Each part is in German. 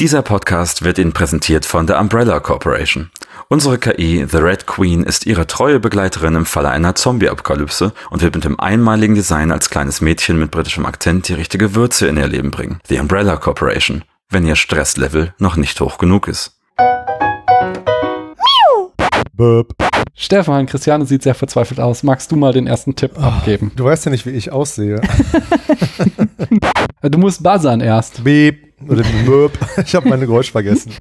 Dieser Podcast wird Ihnen präsentiert von der Umbrella Corporation. Unsere KI, The Red Queen, ist Ihre treue Begleiterin im Falle einer Zombie-Apokalypse und wird mit dem einmaligen Design als kleines Mädchen mit britischem Akzent die richtige Würze in Ihr Leben bringen. The Umbrella Corporation, wenn Ihr Stresslevel noch nicht hoch genug ist. Burp. Stefan, Christiane sieht sehr verzweifelt aus. Magst du mal den ersten Tipp Oh, abgeben? Du weißt ja nicht, wie ich aussehe. Du musst buzzern erst. Beep. Oder Burp. Ich habe meine Geräusch vergessen.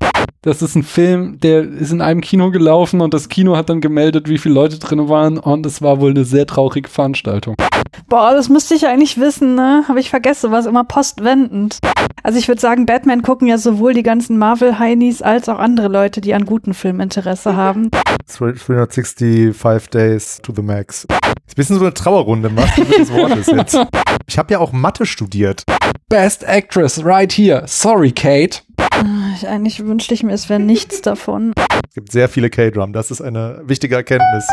Das ist ein Film, der ist in einem Kino gelaufen und das Kino hat dann gemeldet, wie viele Leute drin waren und es war wohl eine sehr traurige Veranstaltung. Boah, das müsste ich eigentlich wissen, ne? Habe ich vergessen, war es immer postwendend. Also ich würde sagen, Batman gucken ja sowohl die ganzen Marvel-Heinis als auch andere Leute, die an guten Filmen Interesse haben. 365 Days to the Max. Ist ein bisschen so eine Trauerrunde, was des Wortes jetzt. Ich habe ja auch Mathe studiert. Best Actress right here. Sorry, Kate. Ich, eigentlich wünschte ich mir, es wäre nichts davon. Es gibt sehr viele K-Drum. Das ist eine wichtige Erkenntnis.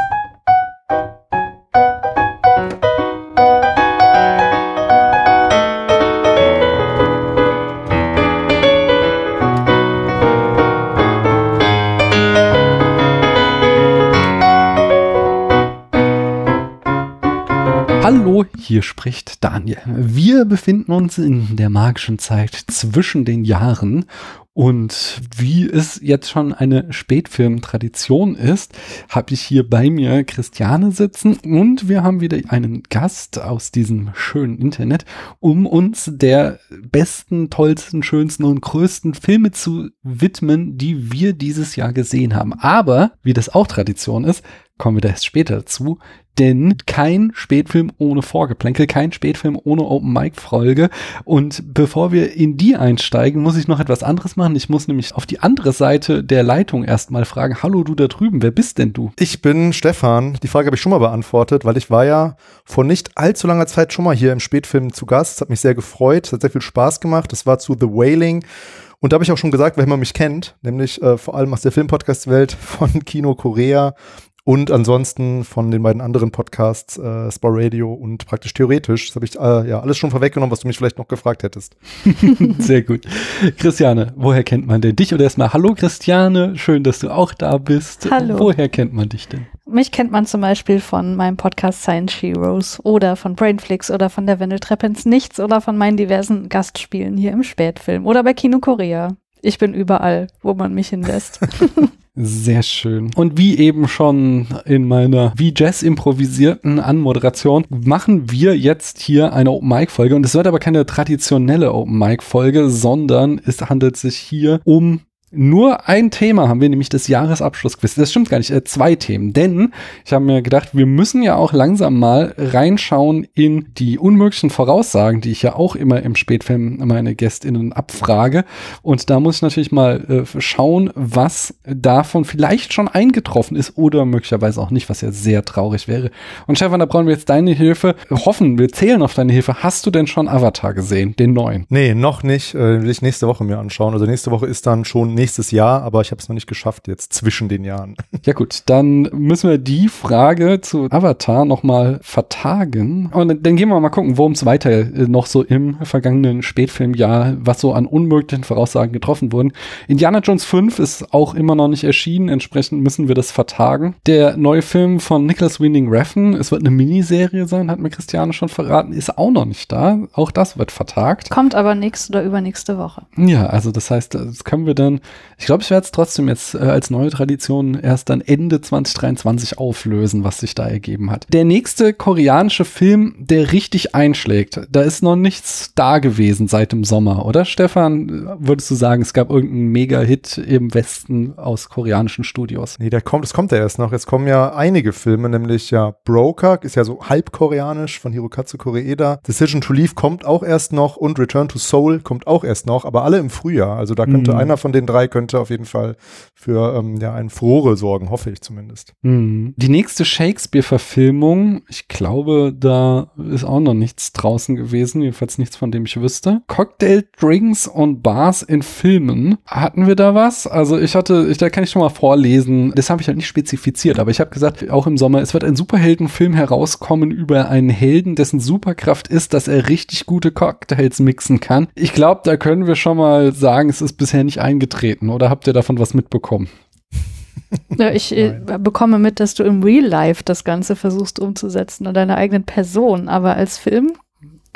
Hallo, hier spricht Daniel. Wir befinden uns in der magischen Zeit zwischen den Jahren und wie es jetzt schon eine Spätfilm-Tradition ist, habe ich hier bei mir Christiane sitzen und wir haben wieder einen Gast aus diesem schönen Internet, um uns der besten, tollsten, schönsten und größten Filme zu widmen, die wir dieses Jahr gesehen haben. Aber, wie das auch Tradition ist, kommen wir da erst später dazu, denn kein Spätfilm ohne Vorgeplänkel, kein Spätfilm ohne Open Mic Folge. Und bevor wir in die einsteigen, muss ich noch etwas anderes machen. Ich muss nämlich auf die andere Seite der Leitung erstmal fragen. Hallo du da drüben, wer bist denn du? Ich bin Stefan. Die Frage habe ich schon mal beantwortet, weil ich war ja vor nicht allzu langer Zeit schon mal hier im Spätfilm zu Gast. Das hat mich sehr gefreut, es hat sehr viel Spaß gemacht. Das war zu The Wailing. Und da habe ich auch schon gesagt, wer man mich kennt, nämlich äh, vor allem aus der Filmpodcast-Welt von Kino Korea und ansonsten von den beiden anderen Podcasts, äh, Spar Radio und praktisch theoretisch. Das habe ich äh, ja alles schon vorweggenommen, was du mich vielleicht noch gefragt hättest. Sehr gut. Christiane, woher kennt man denn dich? Oder erstmal Hallo Christiane, schön, dass du auch da bist. Hallo. Woher kennt man dich denn? Mich kennt man zum Beispiel von meinem Podcast Science Heroes oder von Brainflix oder von der Wendeltreppe ins Nichts oder von meinen diversen Gastspielen hier im Spätfilm oder bei Kino Korea. Ich bin überall, wo man mich hinlässt. Sehr schön. Und wie eben schon in meiner wie Jazz improvisierten Anmoderation machen wir jetzt hier eine Open Mic Folge und es wird aber keine traditionelle Open Mic Folge, sondern es handelt sich hier um nur ein Thema haben wir, nämlich das Jahresabschlussquiz. Das stimmt gar nicht, äh, zwei Themen. Denn ich habe mir gedacht, wir müssen ja auch langsam mal reinschauen in die unmöglichen Voraussagen, die ich ja auch immer im Spätfilm meine GästInnen abfrage. Und da muss ich natürlich mal äh, schauen, was davon vielleicht schon eingetroffen ist oder möglicherweise auch nicht, was ja sehr traurig wäre. Und Stefan, da brauchen wir jetzt deine Hilfe. Hoffen, wir zählen auf deine Hilfe. Hast du denn schon Avatar gesehen, den neuen? Nee, noch nicht. Äh, will ich nächste Woche mir anschauen. Also nächste Woche ist dann schon nächstes Jahr, aber ich habe es noch nicht geschafft jetzt zwischen den Jahren. Ja gut, dann müssen wir die Frage zu Avatar nochmal vertagen. Und dann gehen wir mal gucken, worum es weiter äh, noch so im vergangenen Spätfilmjahr, was so an unmöglichen Voraussagen getroffen wurden. Indiana Jones 5 ist auch immer noch nicht erschienen, entsprechend müssen wir das vertagen. Der neue Film von Nicholas Winding Refn, es wird eine Miniserie sein, hat mir Christiane schon verraten, ist auch noch nicht da. Auch das wird vertagt. Kommt aber nächste oder übernächste Woche. Ja, also das heißt, das können wir dann, ich glaube, ich werde es trotzdem jetzt äh, als neue Tradition erst dann Ende 2023 auflösen, was sich da ergeben hat. Der nächste koreanische Film, der richtig einschlägt, da ist noch nichts da gewesen seit dem Sommer, oder Stefan? Würdest du sagen, es gab irgendeinen Mega-Hit im Westen aus koreanischen Studios? Nee, der kommt, es kommt ja erst noch. Es kommen ja einige Filme, nämlich ja Broker, ist ja so halb koreanisch von Hirokazu Koreeda. Decision to Leave kommt auch erst noch und Return to Soul kommt auch erst noch, aber alle im Frühjahr. Also da könnte Mhm. einer von den drei 3 könnte auf jeden Fall für ähm, ja, ein Furore sorgen, hoffe ich zumindest. Mhm. Die nächste Shakespeare-Verfilmung, ich glaube, da ist auch noch nichts draußen gewesen, jedenfalls nichts, von dem ich wüsste. Cocktail, Drinks und Bars in Filmen. Hatten wir da was? Also ich hatte, ich, da kann ich schon mal vorlesen. Das habe ich halt nicht spezifiziert, aber ich habe gesagt, auch im Sommer, es wird ein Superheldenfilm herauskommen über einen Helden, dessen Superkraft ist, dass er richtig gute Cocktails mixen kann. Ich glaube, da können wir schon mal sagen, es ist bisher nicht eingetreten. Oder habt ihr davon was mitbekommen? Ja, ich äh, bekomme mit, dass du im Real Life das Ganze versuchst umzusetzen und deiner eigenen Person, aber als Film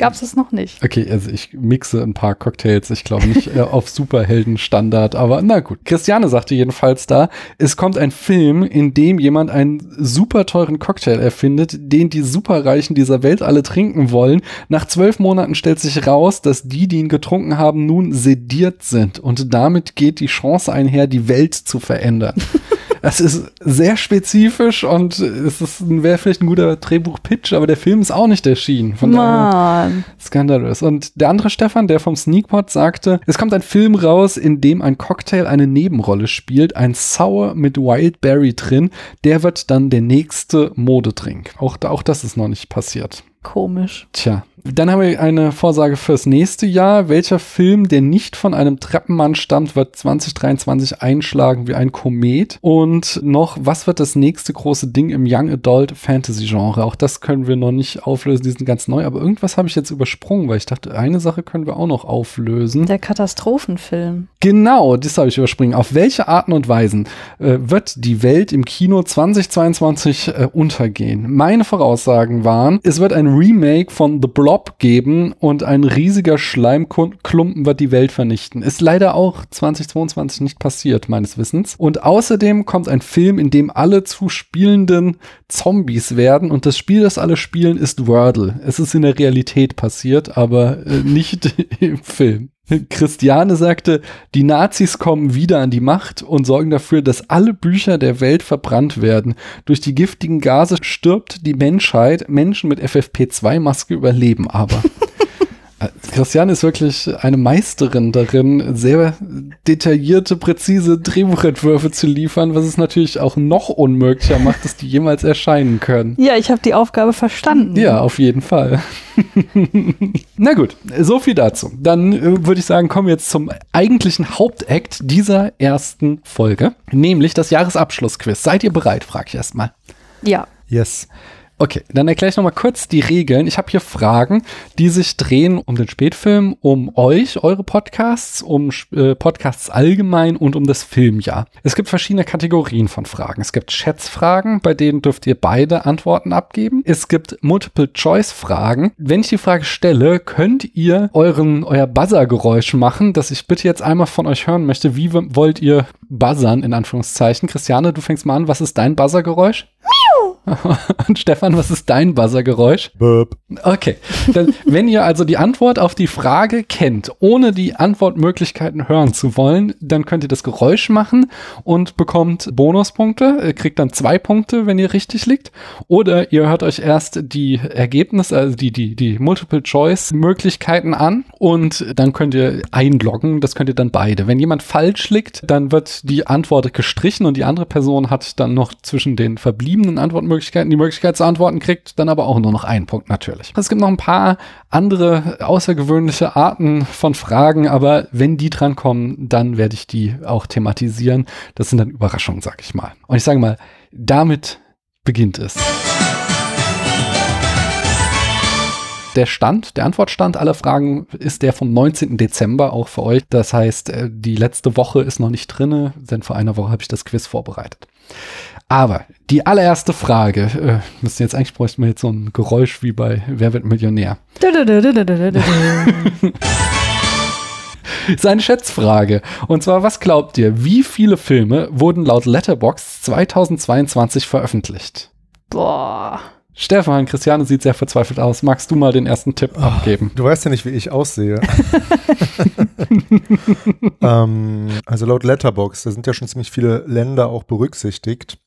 gab es es noch nicht. Okay, also ich mixe ein paar Cocktails, ich glaube nicht äh, auf Superheldenstandard, aber na gut. Christiane sagte jedenfalls da, es kommt ein Film, in dem jemand einen super teuren Cocktail erfindet, den die Superreichen dieser Welt alle trinken wollen. Nach zwölf Monaten stellt sich raus, dass die, die ihn getrunken haben, nun sediert sind und damit geht die Chance einher, die Welt zu verändern. Es ist sehr spezifisch und es ist wäre vielleicht ein guter Drehbuch-Pitch, aber der Film ist auch nicht erschienen. Von Mann. skandalös. Und der andere Stefan, der vom Sneakpot sagte, es kommt ein Film raus, in dem ein Cocktail eine Nebenrolle spielt, ein Sour mit Wildberry drin. Der wird dann der nächste Modedrink. Auch, auch das ist noch nicht passiert. Komisch. Tja, dann haben wir eine Vorsage fürs nächste Jahr. Welcher Film, der nicht von einem Treppenmann stammt, wird 2023 einschlagen wie ein Komet? Und noch, was wird das nächste große Ding im Young Adult Fantasy Genre? Auch das können wir noch nicht auflösen, die sind ganz neu. Aber irgendwas habe ich jetzt übersprungen, weil ich dachte, eine Sache können wir auch noch auflösen. Der Katastrophenfilm. Genau, das habe ich überspringen. Auf welche Arten und Weisen äh, wird die Welt im Kino 2022 äh, untergehen? Meine Voraussagen waren, es wird ein Remake von The Blob geben und ein riesiger Schleimklumpen wird die Welt vernichten. Ist leider auch 2022 nicht passiert, meines Wissens. Und außerdem kommt ein Film, in dem alle zu spielenden Zombies werden und das Spiel, das alle spielen, ist Wordle. Es ist in der Realität passiert, aber äh, nicht im Film. Christiane sagte, die Nazis kommen wieder an die Macht und sorgen dafür, dass alle Bücher der Welt verbrannt werden. Durch die giftigen Gase stirbt die Menschheit. Menschen mit FFP2-Maske überleben aber. Christiane ist wirklich eine Meisterin darin, sehr detaillierte, präzise Drehbuchentwürfe zu liefern, was es natürlich auch noch unmöglicher macht, dass die jemals erscheinen können. Ja, ich habe die Aufgabe verstanden. Ja, auf jeden Fall. Na gut, so viel dazu. Dann äh, würde ich sagen, kommen wir jetzt zum eigentlichen Hauptakt dieser ersten Folge, nämlich das Jahresabschlussquiz. Seid ihr bereit, frage ich erstmal. Ja. Yes. Okay, dann erkläre ich nochmal kurz die Regeln. Ich habe hier Fragen, die sich drehen um den Spätfilm, um euch, eure Podcasts, um äh, Podcasts allgemein und um das Filmjahr. Es gibt verschiedene Kategorien von Fragen. Es gibt Schätzfragen, bei denen dürft ihr beide Antworten abgeben. Es gibt Multiple-Choice-Fragen. Wenn ich die Frage stelle, könnt ihr euren, euer Buzzer-Geräusch machen, das ich bitte jetzt einmal von euch hören möchte. Wie wollt ihr buzzern, in Anführungszeichen? Christiane, du fängst mal an. Was ist dein Buzzer-Geräusch? Und Stefan, was ist dein Buzzergeräusch? Burp. Okay. Dann, wenn ihr also die Antwort auf die Frage kennt, ohne die Antwortmöglichkeiten hören zu wollen, dann könnt ihr das Geräusch machen und bekommt Bonuspunkte. Ihr kriegt dann zwei Punkte, wenn ihr richtig liegt. Oder ihr hört euch erst die Ergebnisse, also die, die, die Multiple-Choice-Möglichkeiten an und dann könnt ihr einloggen. Das könnt ihr dann beide. Wenn jemand falsch liegt, dann wird die Antwort gestrichen und die andere Person hat dann noch zwischen den verbliebenen Antwortmöglichkeiten die Möglichkeit zu antworten, kriegt dann aber auch nur noch einen Punkt natürlich. Es gibt noch ein paar andere außergewöhnliche Arten von Fragen, aber wenn die drankommen, dann werde ich die auch thematisieren. Das sind dann Überraschungen, sag ich mal. Und ich sage mal, damit beginnt es. Der Stand, der Antwortstand aller Fragen ist der vom 19. Dezember auch für euch. Das heißt, äh, die letzte Woche ist noch nicht drinne, denn vor einer Woche habe ich das Quiz vorbereitet. Aber die allererste Frage, äh, müssen jetzt eigentlich bräuchten wir jetzt so ein Geräusch wie bei Wer wird Millionär? ist eine Schätzfrage. Und zwar, was glaubt ihr, wie viele Filme wurden laut Letterboxd 2022 veröffentlicht? Boah. Stefan, Christiane sieht sehr verzweifelt aus. Magst du mal den ersten Tipp Oh, abgeben? Du weißt ja nicht, wie ich aussehe. ähm, also laut Letterbox, da sind ja schon ziemlich viele Länder auch berücksichtigt.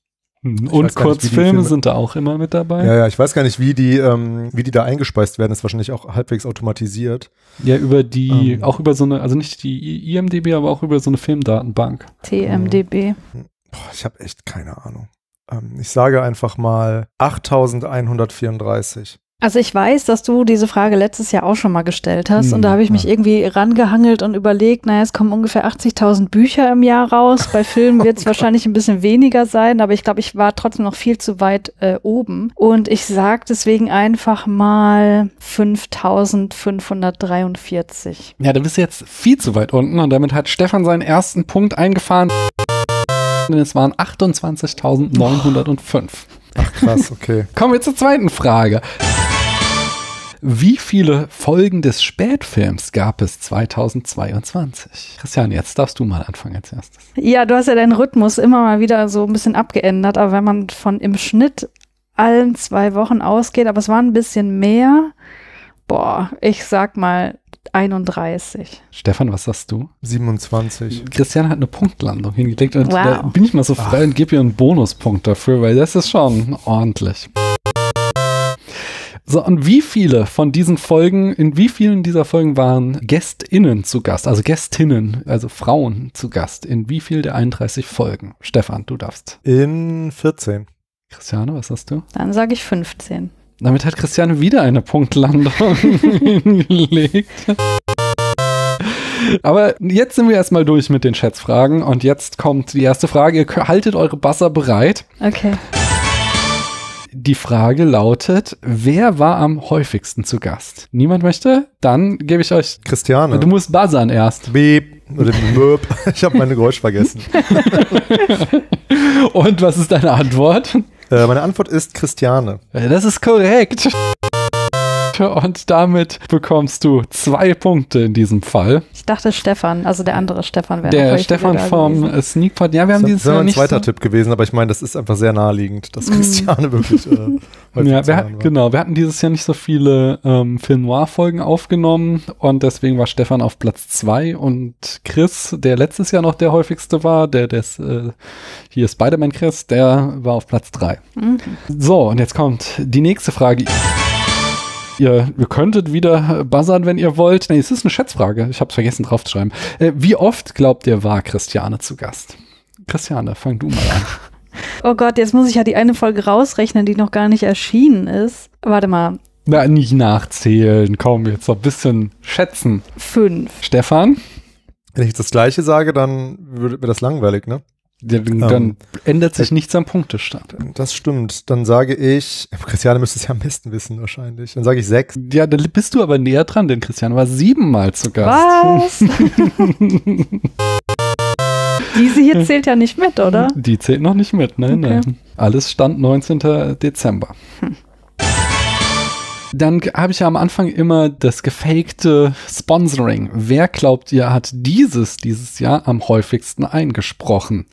Hm, Ich Und Kurzfilme Filme- sind da auch immer mit dabei. Ja, ja, ich weiß gar nicht, wie die, ähm, wie die da eingespeist werden. ist wahrscheinlich auch halbwegs automatisiert. Ja, über die, Ähm. auch über so eine, also nicht die IMDB, aber auch über so eine Filmdatenbank. TMDB. Boah, ich habe echt keine Ahnung. Ähm, ich sage einfach mal 8134. Also ich weiß, dass du diese Frage letztes Jahr auch schon mal gestellt hast Hm, und da habe ich mich ja. irgendwie rangehangelt und überlegt, naja, es kommen ungefähr 80.000 Bücher im Jahr raus. Bei Filmen wird es wahrscheinlich ein bisschen weniger sein, aber ich glaube, ich war trotzdem noch viel zu weit äh, oben. Und ich sage deswegen einfach mal 5.543. Ja, da bist du jetzt viel zu weit unten und damit hat Stefan seinen ersten Punkt eingefahren. Denn es waren 28.905. Ach krass, okay. Kommen wir zur zweiten Frage. Wie viele Folgen des Spätfilms gab es 2022? Christian, jetzt darfst du mal anfangen als erstes. Ja, du hast ja deinen Rhythmus immer mal wieder so ein bisschen abgeändert, aber wenn man von im Schnitt allen zwei Wochen ausgeht, aber es waren ein bisschen mehr, boah, ich sag mal 31. Stefan, was sagst du? 27. Christian hat eine Punktlandung hingelegt und Wow. da bin ich mal so frei und gebe ihr einen Bonuspunkt dafür, weil das ist schon ordentlich. So, und wie viele von diesen Folgen, in wie vielen dieser Folgen waren GästInnen zu Gast, also Gästinnen, also Frauen zu Gast? In wie viel der 31 Folgen? Stefan, du darfst. In 14. Christiane, was hast du? Dann sage ich 15. Damit hat Christiane wieder eine Punktlandung hingelegt. Aber jetzt sind wir erstmal durch mit den Schätzfragen und jetzt kommt die erste Frage. Ihr haltet eure Basser bereit. Okay. Die Frage lautet, wer war am häufigsten zu Gast? Niemand möchte? Dann gebe ich euch, Christiane. du musst buzzern erst. Beep. Oder Möb. Ich habe meine Geräusch vergessen. Und was ist deine Antwort? Äh, meine Antwort ist Christiane. Das ist korrekt. Und damit bekommst du zwei Punkte in diesem Fall. Ich dachte Stefan, also der andere Stefan wäre noch Der Stefan vom Sneakpot, ja, wir haben dieses Jahr mein nicht zweiter so, Tipp gewesen, aber ich meine, das ist einfach sehr naheliegend, dass Mm. Christiane wirklich äh, Ja, wir, genau, wir hatten dieses Jahr nicht so viele ähm, Film Noir-Folgen aufgenommen und deswegen war Stefan auf Platz zwei und Chris, der letztes Jahr noch der häufigste war, der des, äh, hier Spider-Man Chris, der war auf Platz drei. Mhm. So, und jetzt kommt die nächste Frage. Ihr, ihr könntet wieder buzzern, wenn ihr wollt. Nee, es ist eine Schätzfrage. Ich habe es vergessen draufzuschreiben. Äh, wie oft glaubt ihr, war Christiane zu Gast? Christiane, fang du mal an. Oh Gott, jetzt muss ich ja die eine Folge rausrechnen, die noch gar nicht erschienen ist. Warte mal, Na, nicht nachzählen. Komm, jetzt noch ein bisschen schätzen. fünf. Stefan? Wenn ich jetzt das Gleiche sage, dann wird mir das langweilig, ne? Dann, dann ändert sich nichts am Punktestand. Das stimmt. Dann sage ich, Christiane müsste es ja am besten wissen wahrscheinlich. Dann sage ich sechs. Ja, dann bist du aber näher dran, denn Christian war siebenmal zu Gast. Was? Diese hier zählt ja nicht mit, oder? Die zählt noch nicht mit, nein, Okay. nein. Alles stand 19. Dezember. Dann habe ich ja am Anfang immer das gefakte Sponsoring. Wer glaubt ihr hat dieses dieses Jahr am häufigsten eingesprochen?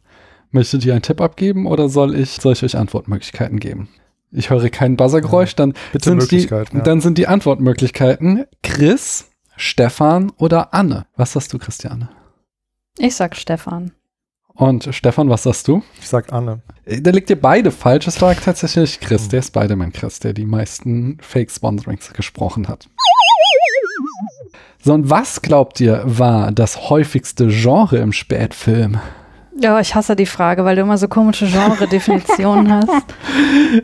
Möchtet ihr einen Tipp abgeben oder soll ich, soll ich euch Antwortmöglichkeiten geben? Ich höre kein Buzzergeräusch, dann Bitte sind die, ja. dann sind die Antwortmöglichkeiten Chris, Stefan oder Anne. Was sagst du, Christiane? Ich sag Stefan. Und Stefan, was sagst du? Ich sag Anne. Äh, Da liegt ihr beide falsch. Es war tatsächlich Chris, der Spider-Man Chris, der die meisten Fake-Sponsorings gesprochen hat. So, und was glaubt ihr war das häufigste Genre im Spätfilm? Ja, ich hasse die Frage, weil du immer so komische Genre-Definitionen hast.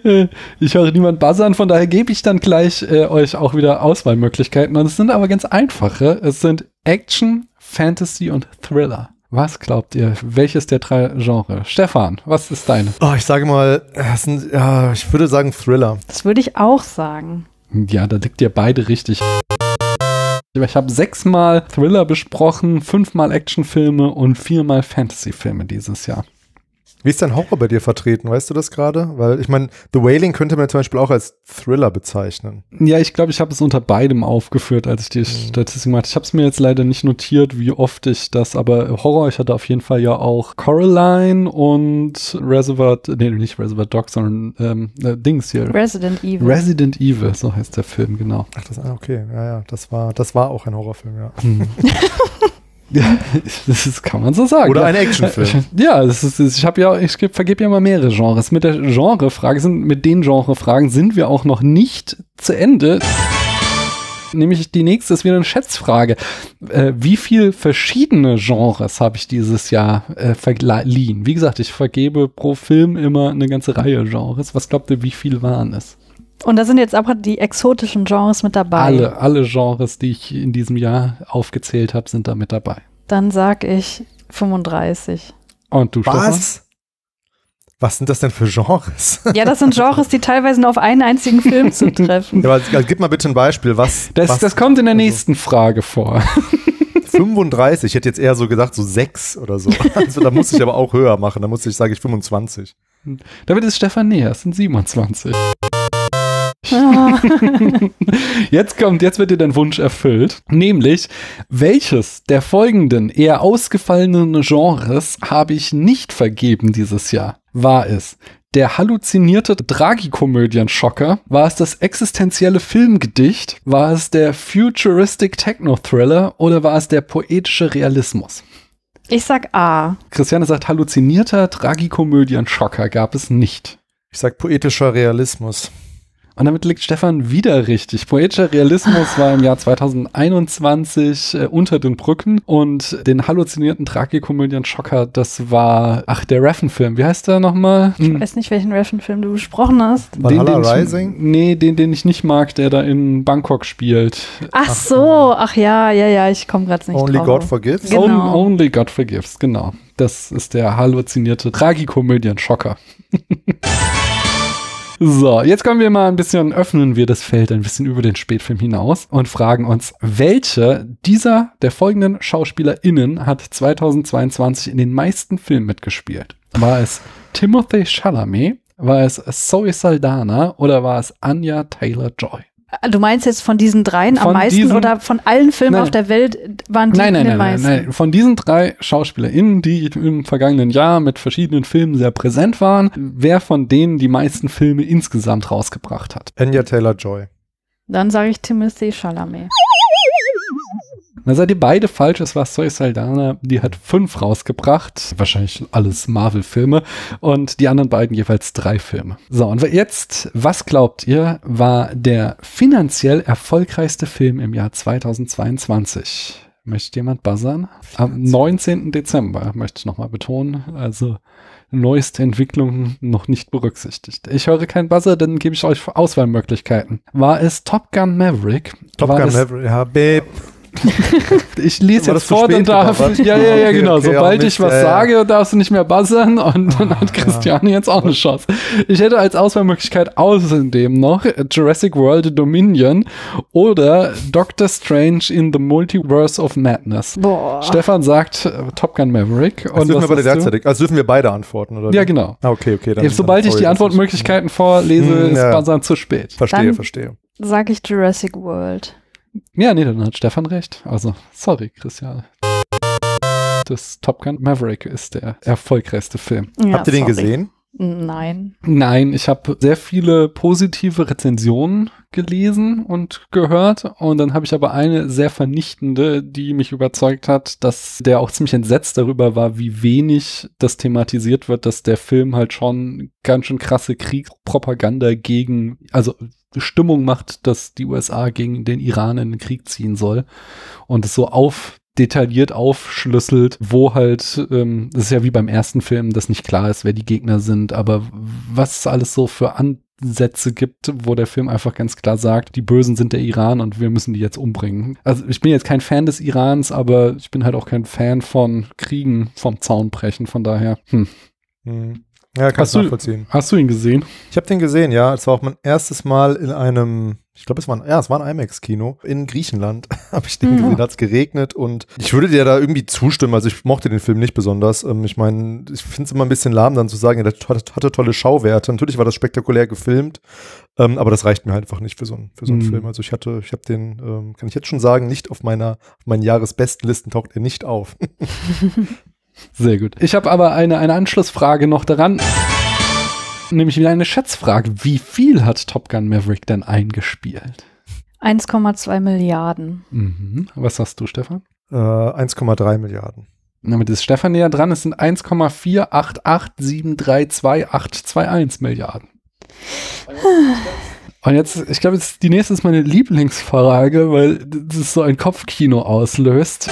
Äh, Ich höre niemand buzzern, von daher gebe ich dann gleich äh, euch auch wieder Auswahlmöglichkeiten. Und es sind aber ganz einfache. Es sind Action, Fantasy und Thriller. Was glaubt ihr? Welches der drei Genre? Stefan, was ist deine? Oh, ich sage mal, es sind, ja, ich würde sagen Thriller. Das würde ich auch sagen. Ja, da liegt ihr beide richtig. Ich habe sechsmal Thriller besprochen, fünfmal Actionfilme und viermal Fantasyfilme dieses Jahr. Wie ist dein Horror bei dir vertreten? Weißt du das gerade? Weil ich meine, The Wailing könnte man zum Beispiel auch als Thriller bezeichnen. Ja, ich glaube, ich habe es unter beidem aufgeführt, als ich die Statistik gemacht habe. Ich habe es mir jetzt leider nicht notiert, wie oft ich das, aber Horror, ich hatte auf jeden Fall ja auch Coraline und Reservoir, nee, nicht Reservoir Dogs, sondern ähm, äh, Dings hier. Resident Evil. Resident Evil, so heißt der Film, genau. Ach, das, ah, okay, ja, ja, das war, das war auch ein Horrorfilm, ja. das ist, kann man so sagen. Oder ja. ein Actionfilm. Ja, das ist, ich habe ja, ich vergebe ja mal mehrere Genres. Mit der Genrefrage sind, mit den Genrefragen sind wir auch noch nicht zu Ende. Nämlich die nächste ist wieder eine Schätzfrage. Äh, wie viel verschiedene Genres habe ich dieses Jahr äh, verliehen? Wie gesagt, ich vergebe pro Film immer eine ganze Reihe Genres. Was glaubt ihr, wie viel waren es? Und da sind jetzt aber die exotischen Genres mit dabei. Alle, alle Genres, die ich in diesem Jahr aufgezählt habe, sind da mit dabei. Dann sag ich 35. Und du, Stefan? Was? Was sind das denn für Genres? Ja, das sind Genres, die teilweise nur auf einen einzigen Film zu treffen. Ja, aber also, gib mal bitte ein Beispiel. Was, Das, was das kommt in der also nächsten Frage vor. 35. Ich hätte jetzt eher so gesagt, so 6 oder so. Also, da muss ich aber auch höher machen. Da muss ich, sage ich, 25. Damit ist Stefan näher, es sind 27. Ah. Jetzt kommt, jetzt wird dir dein Wunsch erfüllt. Nämlich, welches der folgenden eher ausgefallenen Genres habe ich nicht vergeben dieses Jahr? War es der halluzinierte Tragikomödien-Schocker? War es das existenzielle Filmgedicht? War es der futuristic Techno-Thriller? Oder war es der poetische Realismus? Ich sag A. Christiane sagt, halluzinierter Tragikomödien-Schocker gab es nicht. Ich sag poetischer Realismus. Und damit liegt Stefan wieder richtig. Poetischer Realismus war im Jahr 2021 äh, unter den Brücken und den halluzinierten Tragikomödien-Schocker, das war, ach, der Raffen-Film. Wie heißt der nochmal? Ich Hm. weiß nicht, welchen Raffen-Film du besprochen hast. Valhalla ich, Rising? Nee, den, den ich nicht mag, der da in Bangkok spielt. Ach so, ach ja, ja, ja, ich komme gerade nicht Only drauf. God Forgives? Genau. On, only God Forgives, genau. Das ist der halluzinierte Tragikomödien-Schocker. So, jetzt kommen wir mal ein bisschen, öffnen wir das Feld ein bisschen über den Spätfilm hinaus und fragen uns, welche dieser der folgenden SchauspielerInnen hat 2022 in den meisten Filmen mitgespielt? War es Timothy Chalamet, war es Zoe Saldana oder war es Anya Taylor-Joy? Du meinst jetzt von diesen dreien Von am meisten diesen- oder von allen Filmen Nein. auf der Welt waren die Nein, nein, nein, nein, meisten? nein. Von diesen drei SchauspielerInnen, die im vergangenen Jahr mit verschiedenen Filmen sehr präsent waren, wer von denen die meisten Filme insgesamt rausgebracht hat. Anya Taylor-Joy. Dann sage ich Timothy Chalamet. Da seid ihr beide falsch. Es war Zoe Saldana, die hat fünf rausgebracht. Wahrscheinlich alles Marvel-Filme. Und die anderen beiden jeweils drei Filme. So, und jetzt, was glaubt ihr, war der finanziell erfolgreichste Film im Jahr 2022? Möchte jemand buzzern? Am 19. Dezember, möchte ich nochmal betonen. Also neueste Entwicklungen noch nicht berücksichtigt. Ich höre kein Buzzer, dann gebe ich euch Auswahlmöglichkeiten. War es Top Gun Maverick? Top war Gun Maverick. Ja, Babe. Ich lese jetzt vor, dann darf ja, ja, ja, Okay, genau. okay, Sobald ich nicht, was ja, sage, darfst du nicht mehr buzzern und dann Ah, hat Christiane jetzt auch eine Chance. Ich hätte als Auswahlmöglichkeit außerdem noch Jurassic World Dominion oder Doctor Strange in the Multiverse of Madness. Boah. Stefan sagt äh, Top Gun Maverick. Das Und dürfen wir beide gleichzeitig. Also dürfen wir beide antworten, oder? Ja, genau. Ah, okay, okay. Dann, Sobald dann, ich die Antwortmöglichkeiten vorlese, Hm, ist ja. Buzzern zu spät. Verstehe, Dann- verstehe. Sag ich Jurassic World. Ja, nee, dann hat Stefan recht. Also, sorry, Christiane. Das Top Gun Maverick ist der erfolgreichste Film. Ja, Habt ihr den sorry. gesehen? Nein. Nein, ich habe sehr viele positive Rezensionen gelesen und gehört und dann habe ich aber eine sehr vernichtende, die mich überzeugt hat, dass der auch ziemlich entsetzt darüber war, wie wenig das thematisiert wird, dass der Film halt schon ganz schön krasse Kriegspropaganda gegen, also Stimmung macht, dass die USA gegen den Iran in den Krieg ziehen soll und es so auf detailliert aufschlüsselt, wo halt, ähm, das ist ja wie beim ersten Film, dass nicht klar ist, wer die Gegner sind, aber was es alles so für Ansätze gibt, wo der Film einfach ganz klar sagt, die Bösen sind der Iran und wir müssen die jetzt umbringen. Also ich bin jetzt kein Fan des Irans, aber ich bin halt auch kein Fan von Kriegen vom Zaun brechen, von daher. Hm. Hm. Ja, kannst du nachvollziehen. Hast du ihn gesehen? Ich habe den gesehen, ja. Es war auch mein erstes Mal in einem, ich glaube, es war ein, ja, es war ein IMAX-Kino in Griechenland. habe ich den Mhm. gesehen, hat es geregnet und ich würde dir da irgendwie zustimmen. Also ich mochte den Film nicht besonders. Ähm, ich meine, ich finde es immer ein bisschen lahm, dann zu sagen, ja, der hatte, hatte tolle Schauwerte. Natürlich war das spektakulär gefilmt, ähm, aber das reicht mir halt einfach nicht für so, einen- für so einen Mhm. Film. Also ich hatte, ich habe den, ähm, kann ich jetzt schon sagen, nicht auf meiner, auf meinen Jahresbestenlisten taucht er nicht auf. Sehr gut. Ich habe aber eine, eine Anschlussfrage noch daran. Nämlich wieder eine Schätzfrage. Wie viel hat Top Gun Maverick denn eingespielt? 1,2 Milliarden. Mhm. Was sagst du, Stefan? Äh, 1,3 Milliarden. Damit ist Stefan näher dran. Es sind 1,488732821 Milliarden. Und jetzt, ich glaube, jetzt die nächste ist meine Lieblingsfrage, weil das so ein Kopfkino auslöst.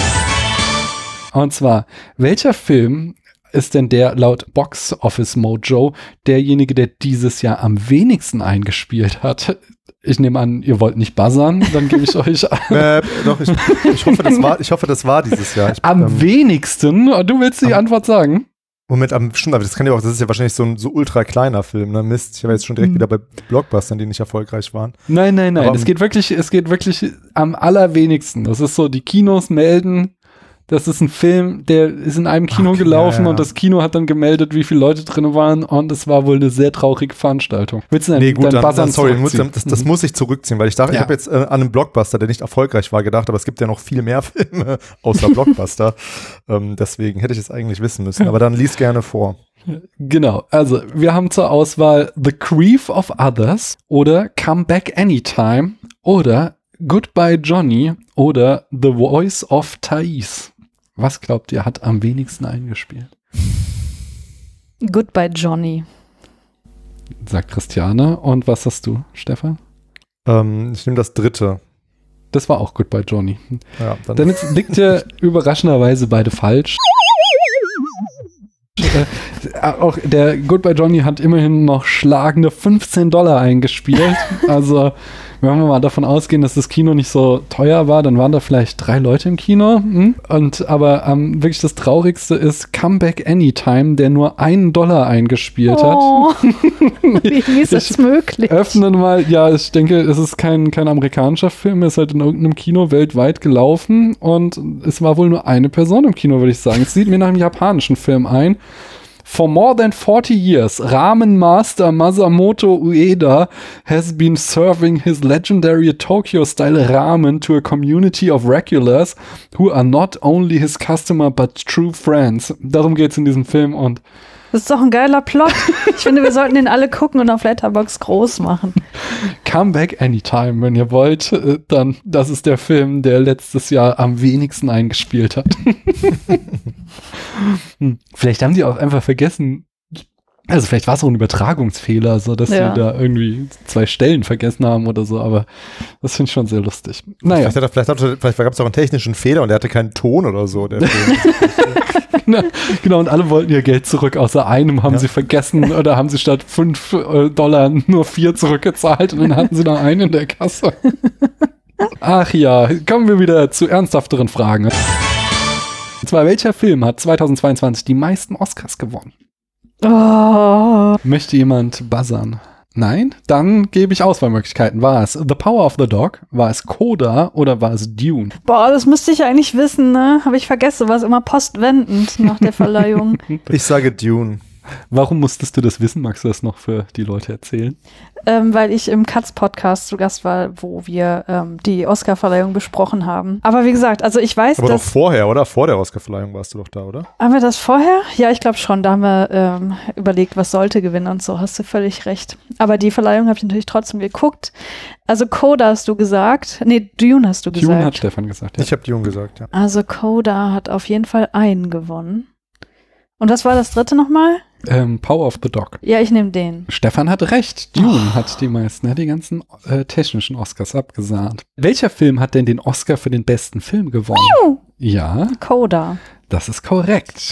Und zwar, welcher Film ist denn der laut Box Office Mojo derjenige, der dieses Jahr am wenigsten eingespielt hat? Ich nehme an, ihr wollt nicht buzzern, dann gebe ich euch Äh, doch, ich, ich, hoffe, das war, ich hoffe, das war dieses Jahr. Ich, am ähm, wenigsten. Du willst die am- Antwort sagen? Moment, am, stimmt, aber das kann ja auch, das ist ja wahrscheinlich so ein so ultra kleiner Film, ne? Mist, ich habe jetzt schon direkt Mhm. wieder bei Blockbustern, die nicht erfolgreich waren. Nein, nein, nein. Aber es geht wirklich, es geht wirklich am allerwenigsten. Das ist so, die Kinos melden, das ist ein Film, der ist in einem Kino Okay, gelaufen ja, ja. und das Kino hat dann gemeldet, wie viele Leute drin waren und es war wohl eine sehr traurige Veranstaltung. Willst du dein, Nee, gut, dann, dann sorry, das, das Mhm. muss ich zurückziehen, weil ich dachte, Ja. ich habe jetzt äh, an einen Blockbuster, der nicht erfolgreich war, gedacht, aber es gibt ja noch viel mehr Filme außer Blockbuster. ähm, deswegen hätte ich es eigentlich wissen müssen. Aber dann lies gerne vor. Genau, also wir haben zur Auswahl The Grief of Others oder Come Back Anytime oder Goodbye Johnny oder The Voice of Thais. Was glaubt ihr, hat am wenigsten eingespielt? Goodbye Johnny. Sagt Christiane. Und was hast du, Stefan? Ähm, ich nehme das dritte. Das war auch Goodbye Johnny. Ja, dann, Damit liegt ihr überraschenderweise beide falsch. Äh, auch der Goodbye Johnny hat immerhin noch schlagende 15 Dollar eingespielt. Also, wenn wir mal davon ausgehen, dass das Kino nicht so teuer war, dann waren da vielleicht drei Leute im Kino. Hm? Und aber ähm, wirklich das Traurigste ist Comeback Anytime, der nur einen Dollar eingespielt hat. Oh, wie, wie ist das Ich möglich? Öffnen mal, ja, ich denke, es ist kein, kein amerikanischer Film, er ist halt in irgendeinem Kino weltweit gelaufen und es war wohl nur eine Person im Kino, würde ich sagen. Es sieht mir nach einem japanischen Film ein. For more than 40 years, Ramen Master Masamoto Ueda has been serving his legendary Tokyo-style ramen to a community of regulars who are not only his customer but true friends. Darum geht's in diesem Film und Das ist doch ein geiler Plot. Ich finde, wir sollten den alle gucken und auf Letterbox groß machen. Come Back Anytime, wenn ihr wollt, äh, dann das ist der Film, der letztes Jahr am wenigsten eingespielt hat. Hm, vielleicht haben die auch einfach vergessen, also vielleicht war es auch ein Übertragungsfehler, so dass Ja. sie da irgendwie zwei Stellen vergessen haben oder so, aber das finde ich schon sehr lustig. Naja, vielleicht, hat er, vielleicht, hat er, vielleicht gab es auch einen technischen Fehler und er hatte keinen Ton oder so. Genau, genau, und alle wollten ihr Geld zurück, außer einem haben Ja. sie vergessen oder haben sie statt 5 äh, Dollar nur 4 zurückgezahlt und dann hatten sie noch einen in der Kasse. Ach ja, kommen wir wieder zu ernsthafteren Fragen. Und zwar, welcher Film hat 2022 die meisten Oscars gewonnen? Oh, Möchte jemand buzzern? Nein? Dann gebe ich Auswahlmöglichkeiten. War es The Power of the Dog? War es Coda? Oder war es Dune? boah, das müsste ich eigentlich wissen, ne? Habe ich vergessen, war es immer postwendend nach der Verleihung. ich sage Dune. Warum musstest du das wissen? Magst du das noch für die Leute erzählen? ähm, weil ich im Katz-Podcast zu Gast war, wo wir ähm, die Oscar-Verleihung besprochen haben. Aber wie gesagt, also ich weiß, Aber doch dass. vorher, oder? Vor der Oscarverleihung warst du doch da, oder? Haben wir das vorher? Ja, ich glaube schon. Da haben wir ähm, überlegt, was sollte gewinnen und so. Hast du völlig recht. Aber die Verleihung habe ich natürlich trotzdem geguckt. Also Coda hast du gesagt. Nee, Dune hast du Dune gesagt. hat Stefan gesagt. Ja. Ich habe Dune gesagt, ja. also Coda hat auf jeden Fall einen gewonnen. Und was war das dritte nochmal? Ähm, Power of the Dog. Ja, ich nehme den. Stefan hat recht. Dune hat die meisten, hat die ganzen äh, technischen Oscars abgesahnt. Welcher Film hat denn den Oscar für den besten Film gewonnen? Ja, Coda. das ist korrekt.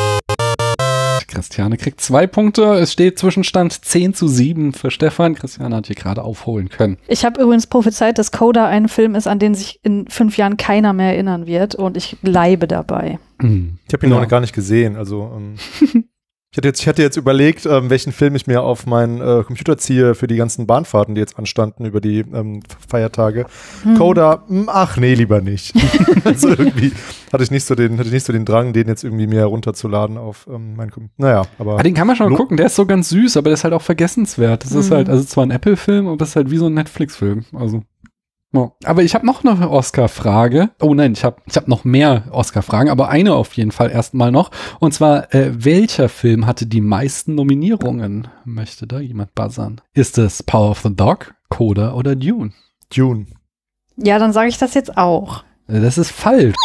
Christiane kriegt zwei Punkte. Es steht Zwischenstand 10 zu 7 für Stefan. Christiane hat hier gerade aufholen können. Ich habe übrigens prophezeit, dass Coda ein Film ist, an den sich in fünf Jahren keiner mehr erinnern wird. Und ich bleibe dabei. Hm. Ich habe ihn Ja. noch gar nicht gesehen. Also ähm, ich, hatte jetzt, ich hatte jetzt überlegt, ähm, welchen Film ich mir auf meinen äh, Computer ziehe für die ganzen Bahnfahrten, die jetzt anstanden über die ähm, Feiertage. Hm. Coda, mh, ach nee, lieber nicht. also irgendwie hatte ich nicht so den, hatte ich nicht so den Drang, den jetzt irgendwie mir runterzuladen auf ähm, mein Computer. Naja, aber Ah, den kann man schon Lo- gucken. Der ist so ganz süß, aber der ist halt auch vergessenswert. Das ist Mhm. halt, also zwar ein Apple-Film, aber das ist halt wie so ein Netflix-Film. Also. Aber ich habe noch eine Oscar-Frage. Oh nein, ich habe ich hab noch mehr Oscar-Fragen, aber eine auf jeden Fall erstmal noch. Und zwar, äh, welcher Film hatte die meisten Nominierungen? Möchte da jemand buzzern? Ist es Power of the Dog, Coda oder Dune? Dune. Ja, dann sage ich das jetzt auch. Äh, Das ist falsch.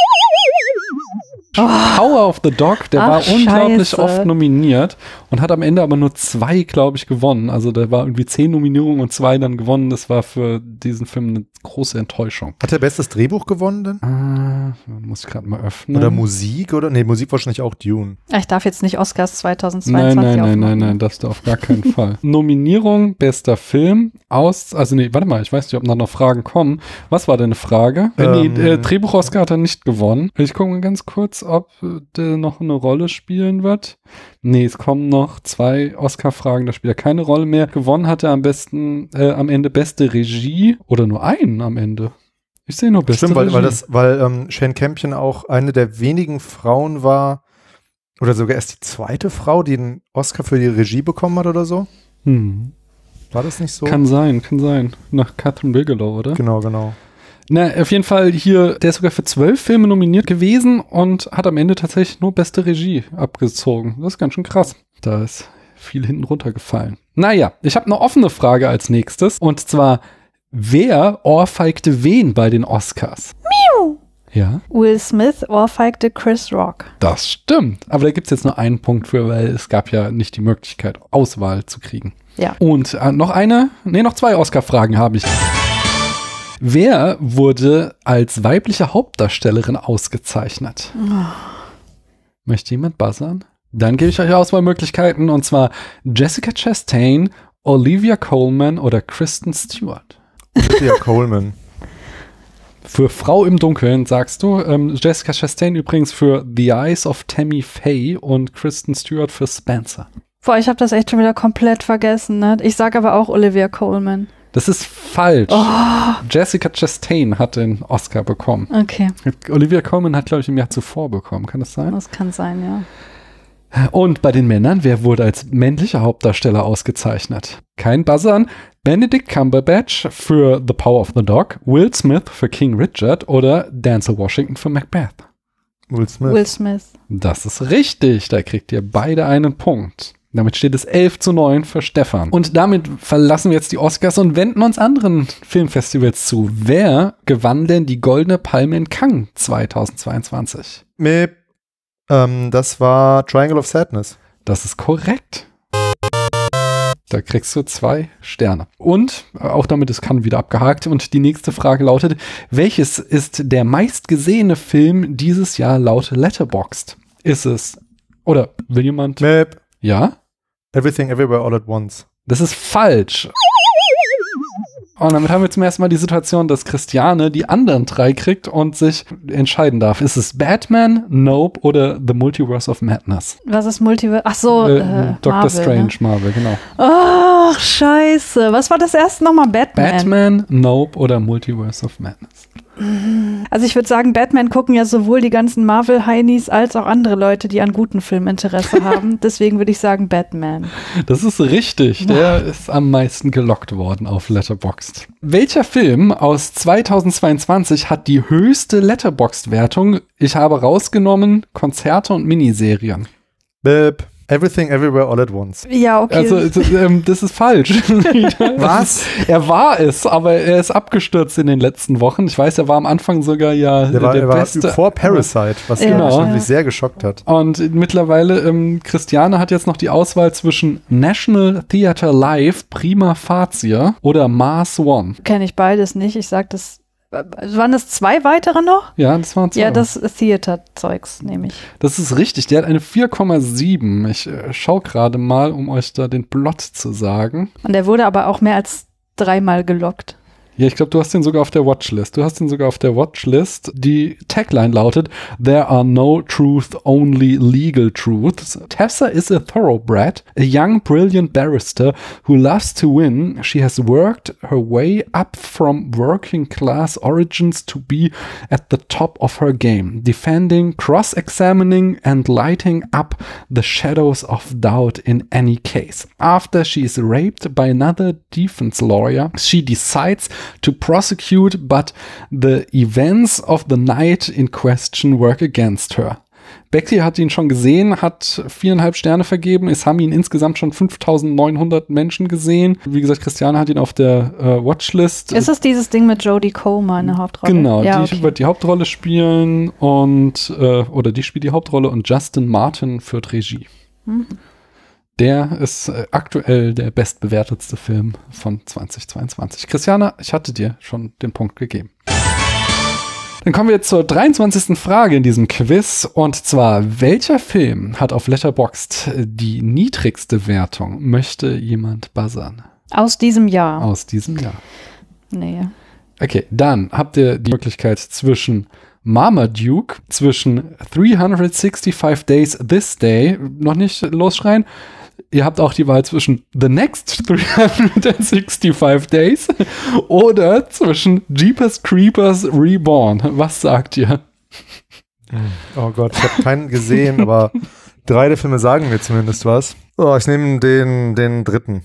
Power of the Dog, der Ach, war unglaublich Scheiße. oft nominiert und hat am Ende aber nur zwei, glaube ich, gewonnen. Also der war irgendwie zehn Nominierungen und zwei dann gewonnen. Das war für diesen Film eine große Enttäuschung. Hat er bestes Drehbuch gewonnen denn? Ah, muss ich gerade mal öffnen. Oder Musik? Oder? Nee, Musik wahrscheinlich auch Dune. Ah, Ich darf jetzt nicht Oscars 2022 Nein, nein, nein, aufmachen. nein, nein, das auf gar keinen Fall. Nominierung, bester Film aus, also nee, warte mal, ich weiß nicht, ob da noch Fragen kommen. Was war denn eine Frage? Äh, Ähm. nee, äh, Drehbuch-Oscar hat er nicht gewonnen. Ich gucke mal ganz kurz, ob äh, der noch eine Rolle spielen wird. Nee, es kommen noch zwei Oscar-Fragen, da spielt er keine Rolle mehr. Gewonnen hat er am besten, äh, am Ende beste Regie oder nur einen am Ende. Ich sehe nur beste Stimmt, weil, Regie. weil, das, weil ähm, Shane Campion auch eine der wenigen Frauen war, oder sogar erst die zweite Frau, die einen Oscar für die Regie bekommen hat oder so. hm. War das nicht so? Kann sein, kann sein. Nach Catherine Bigelow, oder? genau, genau. Na, auf jeden Fall hier, der ist sogar für zwölf Filme nominiert gewesen und hat am Ende tatsächlich nur beste Regie abgezogen. Das ist ganz schön krass. Da ist viel hinten runtergefallen. Naja, ich habe eine offene Frage als nächstes. Und zwar, wer ohrfeigte wen bei den Oscars? Miau! Ja, Will Smith ohrfeigte Chris Rock. das stimmt. Aber da gibt's jetzt nur einen Punkt für, weil es gab ja nicht die Möglichkeit, Auswahl zu kriegen. Ja. Und äh, noch eine, nee, noch zwei Oscar-Fragen habe ich. Wer wurde als weibliche Hauptdarstellerin ausgezeichnet? Möchte jemand buzzern? Dann gebe ich euch Auswahlmöglichkeiten und zwar Jessica Chastain, Olivia Colman oder Kristen Stewart. Olivia Coleman. Für Frau im Dunkeln sagst du, ähm, Jessica Chastain übrigens für The Eyes of Tammy Faye und Kristen Stewart für Spencer. Boah, ich habe das echt schon wieder komplett vergessen. Ne? Ich sage aber auch Olivia Coleman. Das ist falsch. Oh. Jessica Chastain hat den Oscar bekommen. Okay, Olivia Colman hat, glaube ich, im Jahr zuvor bekommen. Kann das sein? das kann sein, ja. Und bei den Männern, wer wurde als männlicher Hauptdarsteller ausgezeichnet? Kein Buzzern. Benedict Cumberbatch für The Power of the Dog, Will Smith für King Richard oder Denzel Washington für Macbeth. Will Smith. Will Smith. Das ist richtig. Da kriegt ihr beide einen Punkt. Damit steht es 11 zu 9 für Stefan. Und damit verlassen wir jetzt die Oscars und wenden uns anderen Filmfestivals zu. Wer gewann denn die Goldene Palme in Cannes 2022? Mit, ähm, das war Triangle of Sadness. Das ist korrekt. Da kriegst du zwei Sterne. Und äh, auch damit ist Cannes wieder abgehakt. Und die nächste Frage lautet, welches ist der meistgesehene Film dieses Jahr laut Letterboxd? Ist es, oder will jemand? Mit Ja? Everything Everywhere All at Once. Das ist falsch. Und damit haben wir zum ersten Mal die Situation, dass Christiane die anderen drei kriegt und sich entscheiden darf. Ist es Batman, Nope oder The Multiverse of Madness? Was ist Multiverse? Ach so, Äh, äh, Doctor Marvel, Strange, Ne? Marvel, genau. Ach, scheiße. Was war das erste nochmal? Batman. Batman, Nope oder Multiverse of Madness? Also ich würde sagen, Batman gucken ja sowohl die ganzen Marvel-Heinis als auch andere Leute, die an guten Filmen Interesse haben. Deswegen würde ich sagen Batman. Das ist richtig. Der ist am meisten gelockt worden auf Letterboxd. Welcher Film aus 2022 hat die höchste Letterboxd-Wertung? Ich habe rausgenommen Konzerte und Miniserien. Bip. Everything Everywhere All at Once. Ja, okay. Also, also, ähm, das ist falsch. Was? Er war es, aber er ist abgestürzt in den letzten Wochen. Ich weiß, er war am Anfang sogar ja Der war, er war beste. vor Parasite, was Ja, ja, Genau. mich sehr geschockt hat. Und mittlerweile, ähm, Christiane hat jetzt noch die Auswahl zwischen National Theatre Live, Prima Facie oder Mars One. Kenne ich beides nicht. Ich sag das. Waren es zwei weitere noch? Ja, das waren zwei. Ja, das Theater-Zeugs nehme ich. das ist richtig. Der hat eine 4,7. Ich äh, schau gerade mal, um euch da den Plot zu sagen. Und der wurde aber auch mehr als dreimal gelockt. Ja, ich glaube, du hast den sogar auf der Watchlist. Du hast den sogar auf der Watchlist. Die Tagline lautet, There are no truth, only legal truths. Tessa is a thoroughbred, a young, brilliant barrister who loves to win. She has worked her way up from working class origins to be at the top of her game, defending, cross-examining and lighting up the shadows of doubt in any case. After she is raped by another defense lawyer, she decides to prosecute, but the events of the night in question work against her. Becky hat ihn schon gesehen, hat viereinhalb Sterne vergeben. Es haben ihn insgesamt schon 5900 Menschen gesehen. Wie gesagt, Christiane hat ihn auf der äh, Watchlist. Ist es dieses Ding mit Jodie Comer in der Hauptrolle? Genau, ja, die okay. wird die Hauptrolle spielen und äh, oder die spielt die Hauptrolle und Justin Martin führt Regie. Mhm. Der ist äh, aktuell der bestbewertetste Film von 2022. Christiane, ich hatte dir schon den Punkt gegeben. Dann kommen wir zur 23. Frage in diesem Quiz und zwar, welcher Film hat auf Letterboxd die niedrigste Wertung? Möchte jemand buzzern Aus diesem Jahr. aus diesem Jahr? Nee. Okay, dann habt ihr die Möglichkeit zwischen Marmaduke, zwischen 365 Days This Day, noch nicht losschreien. Ihr habt auch die Wahl zwischen The Next 365 Days oder zwischen Jeepers Creepers Reborn. Was sagt ihr? Oh Gott, ich habe keinen gesehen, aber drei der Filme sagen mir zumindest was. Oh, ich nehme den, den dritten.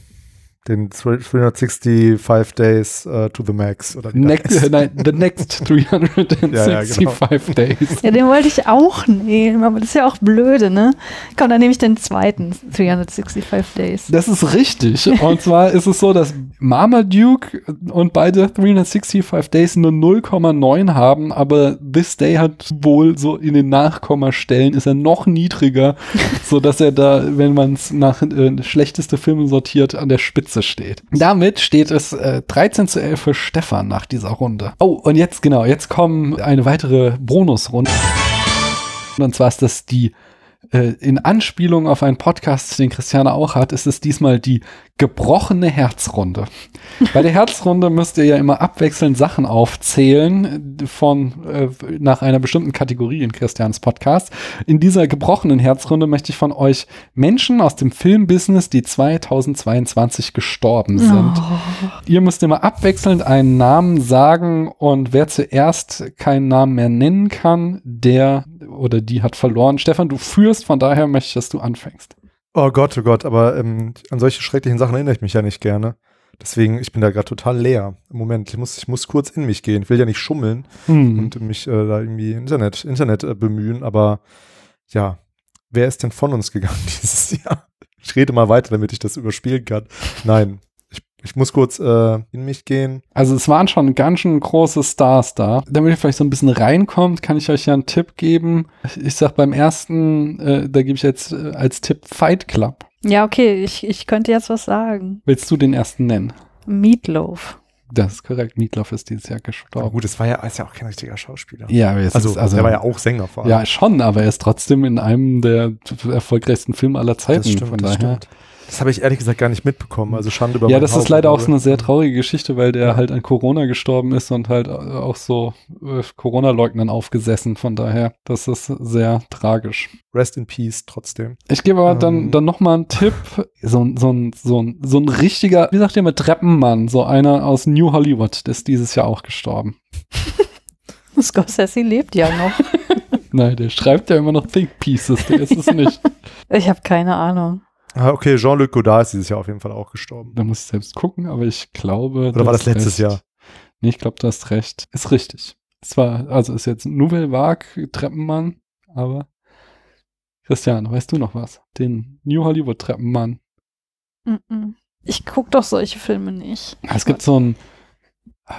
Den 365 Days uh, to the Max. Oder Next, heißt. nein, the Next 365 Ja, ja, genau. Days. Ja, den wollte ich auch nehmen, aber das ist ja auch blöde, ne? Komm, dann nehme ich den zweiten, 365 Days. Das ist richtig. Und zwar ist es so, dass Marmaduke und beide 365 Days nur 0,9 haben, aber This Day hat wohl so in den Nachkommastellen ist er noch niedriger, so dass er da, wenn man es nach äh, schlechteste Filme sortiert, an der Spitze steht. Damit steht es äh, 13 zu 11 für Stefan nach dieser Runde. Oh, und jetzt genau, jetzt kommen eine weitere Bonusrunde. Und zwar ist das die äh, in Anspielung auf einen Podcast, den Christiane auch hat, ist es diesmal die gebrochene Herzrunde. Bei der Herzrunde müsst ihr ja immer abwechselnd Sachen aufzählen äh, von äh, nach einer bestimmten Kategorie in Christians Podcast. In dieser gebrochenen Herzrunde möchte ich von euch Menschen aus dem Filmbusiness, die 2022 gestorben sind. Ihr müsst immer abwechselnd einen Namen sagen und wer zuerst keinen Namen mehr nennen kann, der oder die hat verloren. Stefan, du führst, von daher möchte ich, dass du anfängst. Oh Gott, oh Gott, aber ähm, an solche schrecklichen Sachen erinnere ich mich ja nicht gerne. Deswegen, ich bin da gerade total leer. Moment, ich muss, ich muss kurz in mich gehen. Ich will ja nicht schummeln Hm. und mich äh, da irgendwie Internet, Internet äh, bemühen, aber ja, wer ist denn von uns gegangen dieses Jahr? Ich rede mal weiter, damit ich das überspielen kann. Nein, ich, muss kurz äh, in mich gehen. Also es waren schon ganz schön große Stars da. Damit ihr vielleicht so ein bisschen reinkommt, kann ich euch ja einen Tipp geben. Ich sag beim ersten, äh, da gebe ich jetzt äh, als Tipp Fight Club. Ja, okay, ich, ich könnte jetzt was sagen. Willst du den ersten nennen? Meatloaf. Das ist korrekt. Meatloaf ist dieses Jahr Aber gestorben. gut, es war ja, ist ja auch kein richtiger Schauspieler. Ja, aber jetzt Also, ist, also er war ja auch Sänger vor allem. Ja, schon, aber er ist trotzdem in einem der erfolgreichsten Filme aller Zeiten. das stimmt, von das daher. stimmt. Das habe ich ehrlich gesagt gar nicht mitbekommen. Also Schande über Ja, das ist Haupt, leider auch so eine sehr traurige Geschichte, weil der Ja. halt an Corona gestorben ist und halt auch so äh, Corona-Leugnern aufgesessen. Von daher, das ist sehr tragisch. Rest in Peace trotzdem. Ich gebe aber dann, Ähm. dann noch mal einen Tipp. So, ein- so, ein, so, ein, so ein richtiger, wie sagt ihr mal, Treppenmann, so einer aus New Hollywood, der ist dieses Jahr auch gestorben. Scorsese lebt ja noch. Nein, der schreibt ja immer noch Think Pieces, der ist es nicht. Ich habe keine Ahnung. Ah, okay, Jean-Luc Godard ist dieses Jahr auf jeden Fall auch gestorben. Da muss ich selbst gucken, aber ich glaube. Oder war das letztes recht. Jahr? Nee, ich glaube, du hast recht. Ist richtig. Es war, also ist jetzt Nouvelle Vague, Treppenmann, aber Christian, weißt du noch was? Den New Hollywood Treppenmann. Mm-mm. Ich gucke doch solche Filme nicht. Es gibt so ein, aber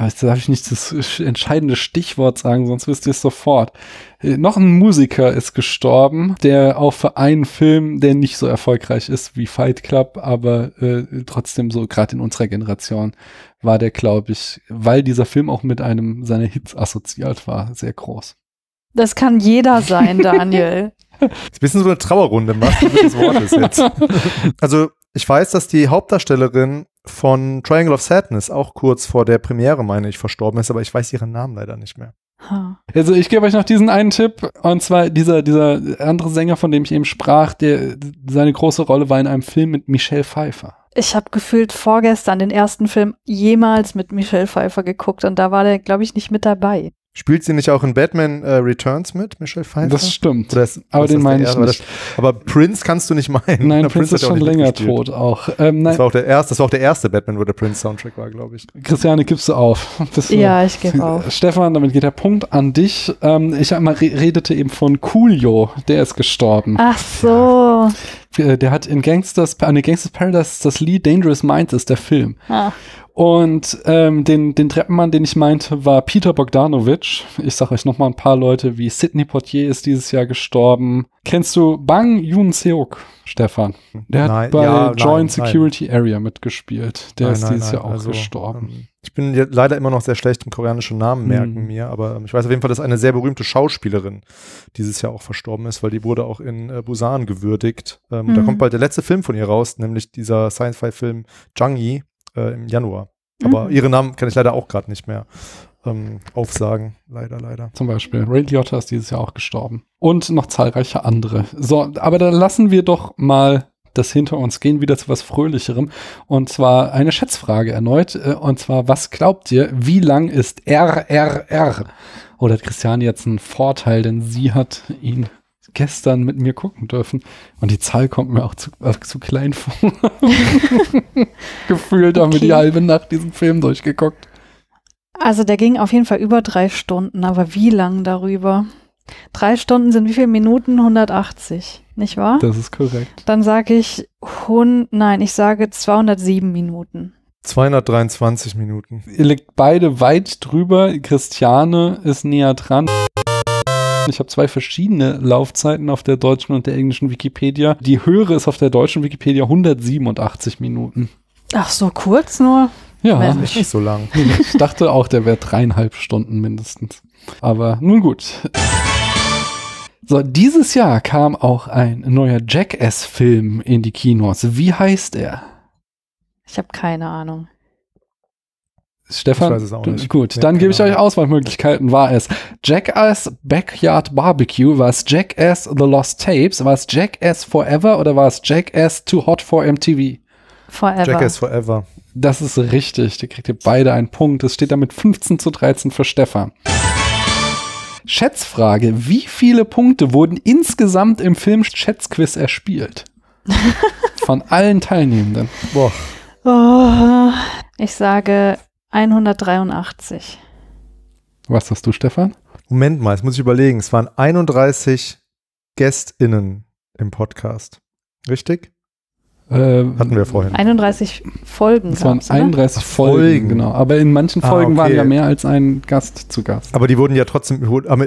jetzt darf ich nicht das entscheidende Stichwort sagen, sonst wisst ihr es sofort. Äh, Noch ein Musiker ist gestorben, der auch für einen Film, der nicht so erfolgreich ist wie Fight Club, aber äh, trotzdem so, gerade in unserer Generation, war der, glaube ich, weil dieser Film auch mit einem seiner Hits assoziiert war, sehr groß. Das kann jeder sein, Daniel. Das ist ein bisschen so eine Trauerrunde, Sinne des Wortes jetzt. Also, ich weiß, dass die Hauptdarstellerin von Triangle of Sadness auch kurz vor der Premiere, meine ich, verstorben ist, aber ich weiß ihren Namen leider nicht mehr. Ha. Also ich gebe euch noch diesen einen Tipp, und zwar dieser, dieser andere Sänger, von dem ich eben sprach, der seine große Rolle war in einem Film mit Michelle Pfeiffer. Ich habe gefühlt vorgestern den ersten Film jemals mit Michelle Pfeiffer geguckt und da war der, glaube ich, nicht mit dabei. Spielt sie nicht auch in Batman äh, Returns mit, Michelle Pfeiffer? Das stimmt. Ist, aber den das meine ich erste? nicht. Das, aber Prince kannst du nicht meinen. Nein, Der Prince ist schon länger tot auch. Ähm, Das war, auch der erste, das war auch der erste Batman, wo der Prince-Soundtrack war, glaube ich. Christiane, gibst du auf? Bist du- Ja, ich gebe auf. Stefan, damit geht der Punkt an dich. Ähm, ich einmal re redete eben von Coolio, der ist gestorben. Ach so. Äh, Der hat in Gangsters, an Gangsters Paradise das Lied Dangerous Minds ist der Film. Ah. Und ähm, den, den Treppenmann, den ich meinte, war Peter Bogdanovich. Ich sage euch noch mal ein paar Leute, wie Sidney Poitier ist dieses Jahr gestorben. Kennst du Bang Yoon-seok, Stefan? Der hat Nein, bei ja, nein, Joint nein. Security Area mitgespielt. Der Nein, ist nein, dieses nein, Jahr auch also, gestorben. ähm, Ich bin leider immer noch sehr schlecht im koreanischen Namen merken Mhm. mir, aber ähm, ich weiß auf jeden Fall, dass eine sehr berühmte Schauspielerin dieses Jahr auch verstorben ist, weil die wurde auch in äh, Busan gewürdigt. Ähm, Da Mhm. kommt bald der letzte Film von ihr raus, nämlich dieser Science-Fi-Film Jang-Yi äh, im Januar. Aber Mhm. ihren Namen kann ich leider auch gerade nicht mehr ähm, aufsagen. Leider, leider. Zum Beispiel. Ray Liotta ist dieses Jahr auch gestorben. Und noch zahlreiche andere. So, aber dann lassen wir doch mal das hinter uns gehen, wieder zu was Fröhlicherem. Und zwar eine Schätzfrage erneut. äh, Und zwar, was glaubt ihr, wie lang ist RRR? Oder hat Christiane jetzt einen Vorteil, denn sie hat ihn gestern mit mir gucken dürfen. Und die Zahl kommt mir auch zu, äh, zu klein vor. Gefühlt haben wir die halbe Nacht diesen Film durchgeguckt. Also der ging auf jeden Fall über drei Stunden, aber wie lang darüber? Drei Stunden sind wie viele Minuten? 180, nicht wahr? Das ist korrekt. Dann sage ich, hun, nein, ich sage 207 Minuten. 223 Minuten. Ihr liegt beide weit drüber. Christiane ist näher dran. Ich habe zwei verschiedene Laufzeiten auf der deutschen und der englischen Wikipedia. Die höhere ist auf der deutschen Wikipedia 187 Minuten. Ach, so kurz nur? Ja. Ist nicht so lang. ich dachte auch, der wäre dreieinhalb Stunden mindestens. Aber nun gut. So, dieses Jahr kam auch ein neuer Jackass-Film in die Kinos. Wie heißt er? Ich habe keine Ahnung. Stefan? Ich weiß es auch nicht. Gut, Nee, dann gebe ich euch. Auswahlmöglichkeiten. War es Jackass Backyard Barbecue? War es Jackass The Lost Tapes? War es Jackass Forever oder war es Jackass Too Hot for MTV? Forever. Jackass Forever. Das ist richtig. Die kriegt ihr beide einen Punkt. Es steht damit 15 zu 13 für Stefan. Schätzfrage. Wie viele Punkte wurden insgesamt im Film Schätzquiz erspielt? Von allen Teilnehmenden. Boah. Oh, ich sage 183. Was hast du, Stefan? Moment mal, jetzt muss ich überlegen. Es waren 31 GästInnen im Podcast. Richtig? Äh, Hatten wir vorhin. 31 Folgen. Es waren gab's, oder? 31 Ach, Folgen, Folgen. genau. Aber in manchen Ah, Folgen waren okay. ja mehr als ein Gast zu Gast. Aber die wurden ja trotzdem,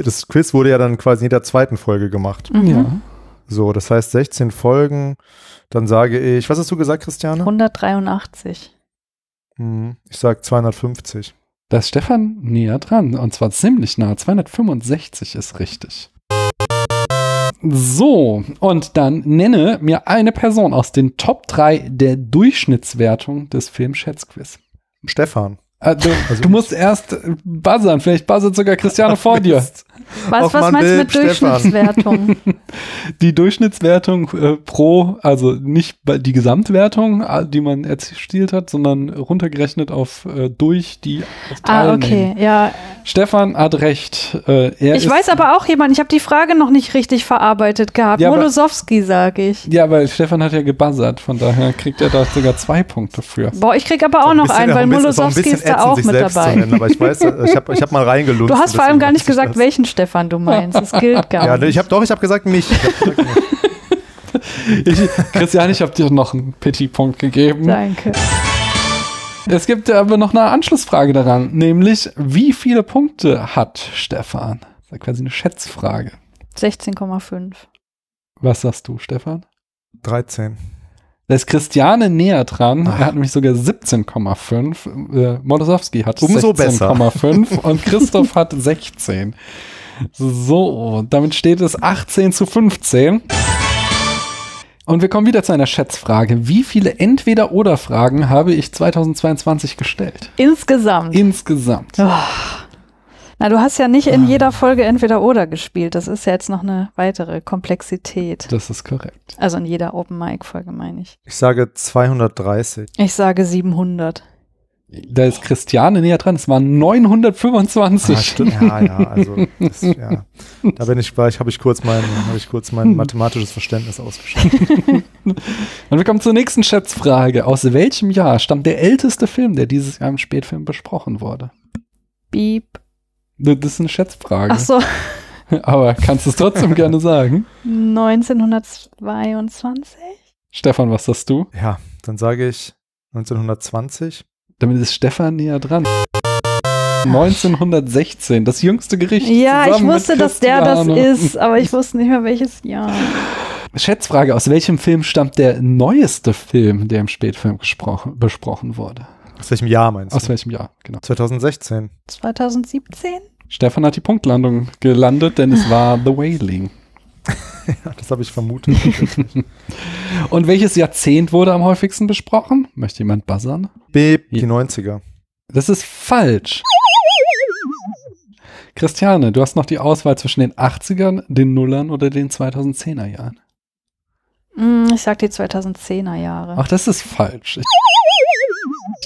das Quiz wurde ja dann quasi in jeder zweiten Folge gemacht. Mhm. Ja. So, das heißt 16 Folgen. Dann sage ich, was hast du gesagt, Christiane? 183. Hm, Ich sage 250. Da ist Stefan näher dran. Und zwar ziemlich nah. 265 ist richtig. So, und dann nenne mir eine Person aus den Top 3 der Durchschnittswertung des Films Schätzquiz. Stefan. Äh, du, Also- du musst erst buzzern. Vielleicht buzzert sogar Christiane vor dir. Was, Auf was mein meinst du mit Stefan. Durchschnittswertung? Die Durchschnittswertung äh, pro, also nicht die Gesamtwertung, äh, die man erzielt hat, sondern runtergerechnet auf äh, durch die ah, okay. Ja, Stefan hat recht. Äh, er ich ist, weiß aber auch jemand, ich habe die Frage noch nicht richtig verarbeitet gehabt. Ja, Molosowski, sage ich. Ja, weil Stefan hat ja gebuzzert, von daher kriegt er da sogar zwei Punkte für. Boah, ich krieg aber auch Ein noch einen, weil Molosowski ist da auch sich mit selbst zu dabei. nennen, aber ich weiß, ich habe ich hab mal reingelunzt. Du hast vor allem gar nicht gesagt, das. welchen Stefan du meinst. Das gilt gar Ja, nicht. ich habe doch, ich habe gesagt mich. Ich hab gesagt, mich. Ich, Christian, ich habe dir noch einen Petit-Punkt gegeben. Danke. Es gibt aber noch eine Anschlussfrage daran, nämlich wie viele Punkte hat Stefan? Das ist ja quasi eine Schätzfrage. 16,5. Was sagst du, Stefan? 13. Da ist Christiane näher dran. Ach. Er hat nämlich sogar 17,5. Äh, Molosowski hat Umso besser. 16,5 und Christoph hat 16. So, damit steht es 18 zu 15. Und wir kommen wieder zu einer Schätzfrage. Wie viele Entweder-Oder-Fragen habe ich 2022 gestellt? Insgesamt. Insgesamt. Oh. Na, du hast ja nicht Ah. in jeder Folge entweder oder gespielt. Das ist ja jetzt noch eine weitere Komplexität. Das ist korrekt. Also in jeder Open Mic Folge meine ich. Ich sage 230. Ich sage 700. Da ist Christiane näher dran. Es waren 925. Ah, stimmt. Ja, ja, also das, ja. da bin ich, war ich, habe ich kurz mein, habe ich kurz mein mathematisches Verständnis ausgeschaltet. Und wir kommen zur nächsten Schätzfrage. Aus welchem Jahr stammt der älteste Film, der dieses Jahr im Spätfilm besprochen wurde? Beep. Das ist eine Schätzfrage. Ach so, Aber kannst du es trotzdem gerne sagen? 1922? Stefan, was sagst du? Ja, dann sage ich 1920. Damit ist Stefan näher dran. 1916, das jüngste Gericht. Ja, ich wusste, dass der das ist, aber ich wusste nicht mehr welches Jahr. Schätzfrage, aus welchem Film stammt der neueste Film, der im Spätfilm gesprochen, besprochen wurde? Aus welchem Jahr meinst du? Aus welchem Jahr, genau. 2016. 2017? Stefan hat die Punktlandung gelandet, denn es war The Wailing. Ja, das habe ich vermutet. Und welches Jahrzehnt wurde am häufigsten besprochen? Möchte jemand buzzern? Beep, die 90er. Das ist falsch. Christiane, du hast noch die Auswahl zwischen den 80ern, den Nullern oder den 2010er Jahren. Hm, Ich sag die 2010er Jahre. Ach, das ist falsch. Ich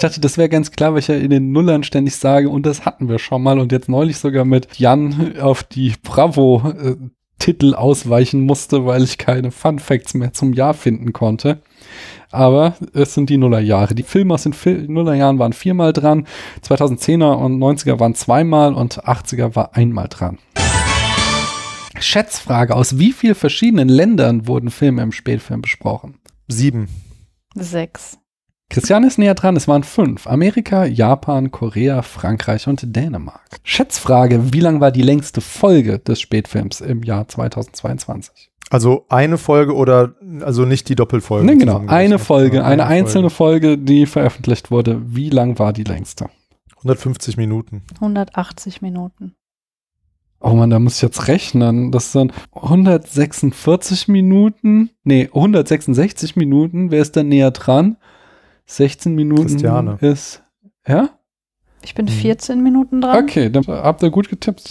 dachte, das wäre ganz klar, weil ich ja in den Nullern ständig sage, und das hatten wir schon mal und jetzt neulich sogar mit Jan auf die Bravo-Titel ausweichen musste, weil ich keine Fun Facts mehr zum Jahr finden konnte. Aber es sind die Nullerjahre. Die Filme aus den Fil Nullerjahren waren viermal dran, 2010er und 90er waren zweimal und 80er war einmal dran. Schätzfrage, aus wie vielen verschiedenen Ländern wurden Filme im Spätfilm besprochen? Sieben. Sechs. Christian ist näher dran, es waren fünf. Amerika, Japan, Korea, Frankreich und Dänemark. Schätzfrage, wie lang war die längste Folge des Spätfilms im Jahr 2022? Also eine Folge oder also nicht die Doppelfolge. Ne, genau, eine Folge, Ja, eine einzelne Folge. Folge, die veröffentlicht wurde. Wie lang war die längste? 150 Minuten. 180 Minuten. Oh man, da muss ich jetzt rechnen. Das sind 146 Minuten. Nee, 166 Minuten. Wer ist da näher dran? 16 Minuten Christiane. ist. Ja? Ich bin Mhm. 14 Minuten dran. Okay, dann habt ihr gut getippt.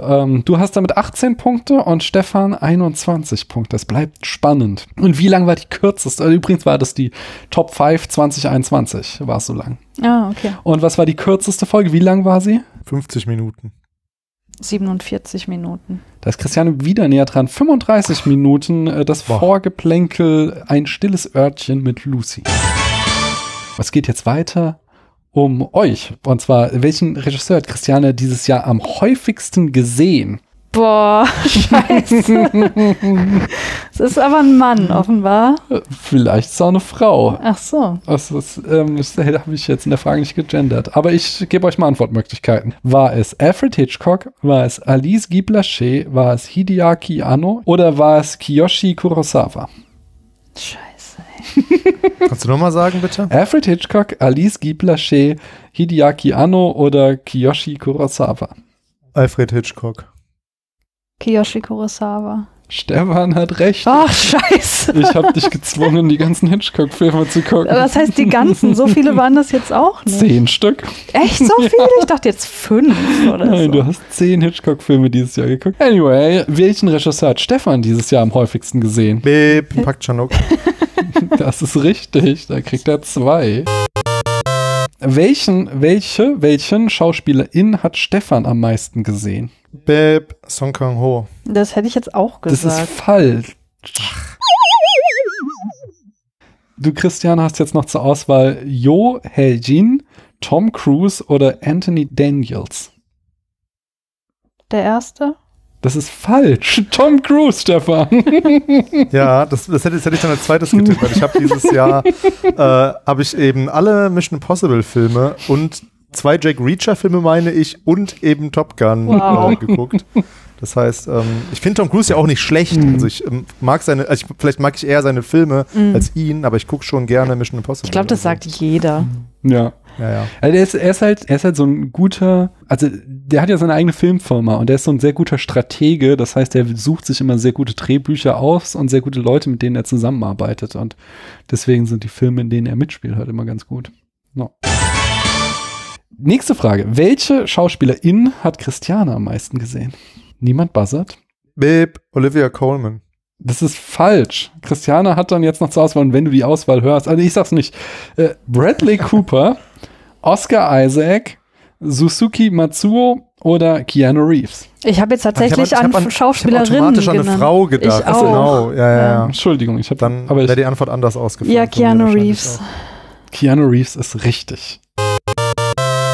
Ähm, du hast damit 18 Punkte und Stefan 21 Punkte. Das bleibt spannend. Und wie lang war die kürzeste? Also übrigens war das die Top 5 2021. War es so lang. Ah, okay. Und was war die kürzeste Folge? Wie lang war sie? 50 Minuten. 47 Minuten. Da ist Christiane wieder näher dran. 35 Minuten. äh, Das Boah. Vorgeplänkel, ein stilles Örtchen mit Lucy. Was geht jetzt weiter? Um euch. Und zwar, welchen Regisseur hat Christiane dieses Jahr am häufigsten gesehen? Boah, scheiße. Es ist aber ein Mann, offenbar. Vielleicht ist es auch eine Frau. Ach so. Das, ist, ähm, das habe ich jetzt in der Frage nicht gegendert. Aber ich gebe euch mal Antwortmöglichkeiten. War es Alfred Hitchcock? War es Alice Guy Blaché? War es Hideaki Anno? Oder war es Kiyoshi Kurosawa? Scheiße. Kannst du nochmal sagen, bitte? Alfred Hitchcock, Alice Guy Blaché, Hideaki Anno oder Kiyoshi Kurosawa? Alfred Hitchcock. Kiyoshi Kurosawa. Stefan hat recht. Ach, scheiße. Ich habe dich gezwungen, die ganzen Hitchcock-Filme zu gucken. Das heißt, die ganzen, so viele waren das jetzt auch nicht. Zehn Stück. Echt so viele? Ich dachte jetzt fünf oder Nein, so. du hast zehn Hitchcock-Filme dieses Jahr geguckt. Anyway, welchen Regisseur hat Stefan dieses Jahr am häufigsten gesehen? Beep, Pak Chanuk. Das ist richtig, da kriegt er zwei. Welchen, welche, welchen Schauspielerin hat Stefan am meisten gesehen? Beep, Song Kang Ho. Das hätte ich jetzt auch Das ist gesagt. falsch. Du, Christian, hast jetzt noch zur Auswahl Jo Hye-jin, Tom Cruise oder Anthony Daniels. Der erste? Das ist falsch. Tom Cruise, Stefan. Ja, das, das, hätte, das hätte ich dann als zweites getippt, weil ich habe dieses Jahr äh, habe ich eben alle Mission Impossible Filme und zwei Jack Reacher Filme meine ich und eben Top Gun Wow. äh, geguckt. Das heißt, ähm, ich finde Tom Cruise ja auch nicht schlecht. Mhm. Also ich ähm, mag seine, also ich, vielleicht mag ich eher seine Filme als ihn, aber ich gucke schon gerne Mission Impossible. Ich glaube, das sagt jeder. ja. Ja, ja. Also er, ist, er, ist halt, er ist halt so ein guter, also der hat ja seine eigene Filmfirma und er ist so ein sehr guter Stratege. Das heißt, er sucht sich immer sehr gute Drehbücher aus und sehr gute Leute, mit denen er zusammenarbeitet. Und deswegen sind die Filme, in denen er mitspielt, halt immer ganz gut. No. Nächste Frage. Welche Schauspielerin hat Christiane am meisten gesehen? Niemand buzzert? Beep, Olivia Coleman. Das ist falsch. Christiane hat dann jetzt noch zur Auswahl, und wenn du die Auswahl hörst, also ich sag's nicht, äh, Bradley Cooper, Oscar Isaac, Suzuki Matsuo oder Keanu Reeves? Ich habe jetzt tatsächlich ich hab an, an- Schauspielerinnen Ich habe automatisch an eine genannt. Frau gedacht. Ich auch. Genau, ja, ja, ja. Entschuldigung, ich habe Dann aber wäre ich, die Antwort anders ausgefallen. Ja, Keanu Reeves. Keanu Reeves ist richtig.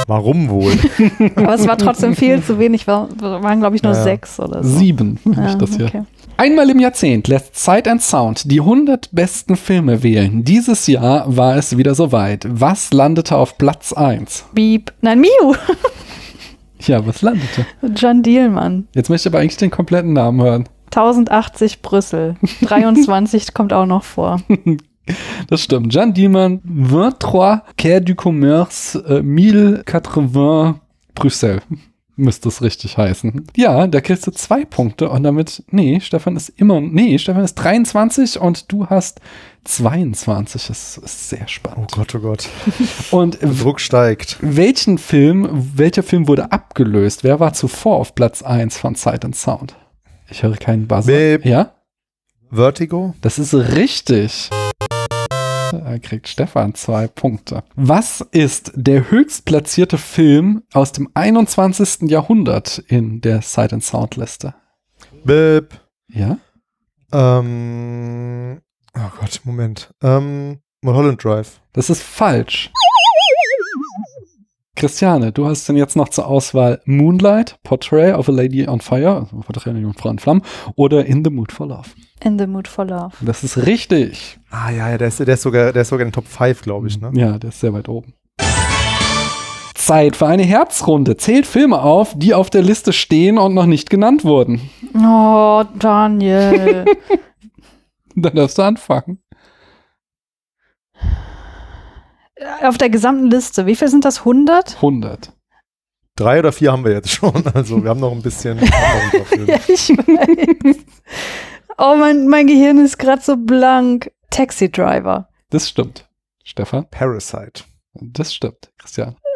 Warum wohl? Aber es war trotzdem viel zu wenig, war, waren glaube ich nur Ja, ja. sechs oder so. Sieben habe ich Ja, das hier. okay. Einmal im Jahrzehnt lässt Sight and Sound die 100 besten Filme wählen. Dieses Jahr war es wieder soweit. Was landete auf Platz 1? Beep. Nein, Miu. Ja, was landete? John Dielmann. Jetzt möchte ich aber eigentlich den kompletten Namen hören. 1080 Brüssel. 23 kommt auch noch vor. Das stimmt. Jean Diemann, 23 Quai du Commerce, äh, 1080 Brüssel. Müsste es richtig heißen. Ja, da kriegst du zwei Punkte und damit, nee, Stefan ist immer, nee, Stefan ist 23 und du hast 22. Das ist sehr Oh spannend. Gott, oh Gott. Und Der Druck steigt. welchen Film, welcher Film wurde abgelöst? Wer war zuvor auf Platz 1 von Sight and Sound? Ich höre keinen Buzzer. Beep. Ja? Vertigo? Das ist richtig. Da kriegt Stefan zwei Punkte. Was ist der höchstplatzierte Film aus dem 21. Jahrhundert in der Sight and Sound Liste? Bip. Ja? Ähm, oh Gott, Moment. Ähm, Mulholland Drive. Das ist falsch. Christiane, du hast denn jetzt noch zur Auswahl Moonlight, Portrait of a Lady on Fire, also Portrait einer jungen Frau in Flammen, oder In the Mood for Love. In the Mood for Love. Das ist richtig. Ah ja, ja, der ist, der ist sogar, der ist sogar in den Top 5, glaube ich, ne? Ja, der ist sehr weit oben. Zeit für eine Herzrunde. Zählt Filme auf, die auf der Liste stehen und noch nicht genannt wurden. Oh, Daniel. Dann darfst du anfangen. Auf der gesamten Liste. Wie viel sind das? 100? 100. Drei oder vier haben wir jetzt schon. Also wir haben noch ein bisschen. Ja, ich weiß. Oh, mein, mein Gehirn ist gerade so blank. Taxi Driver. Das stimmt. Stefan? Parasite. Das stimmt. Christian.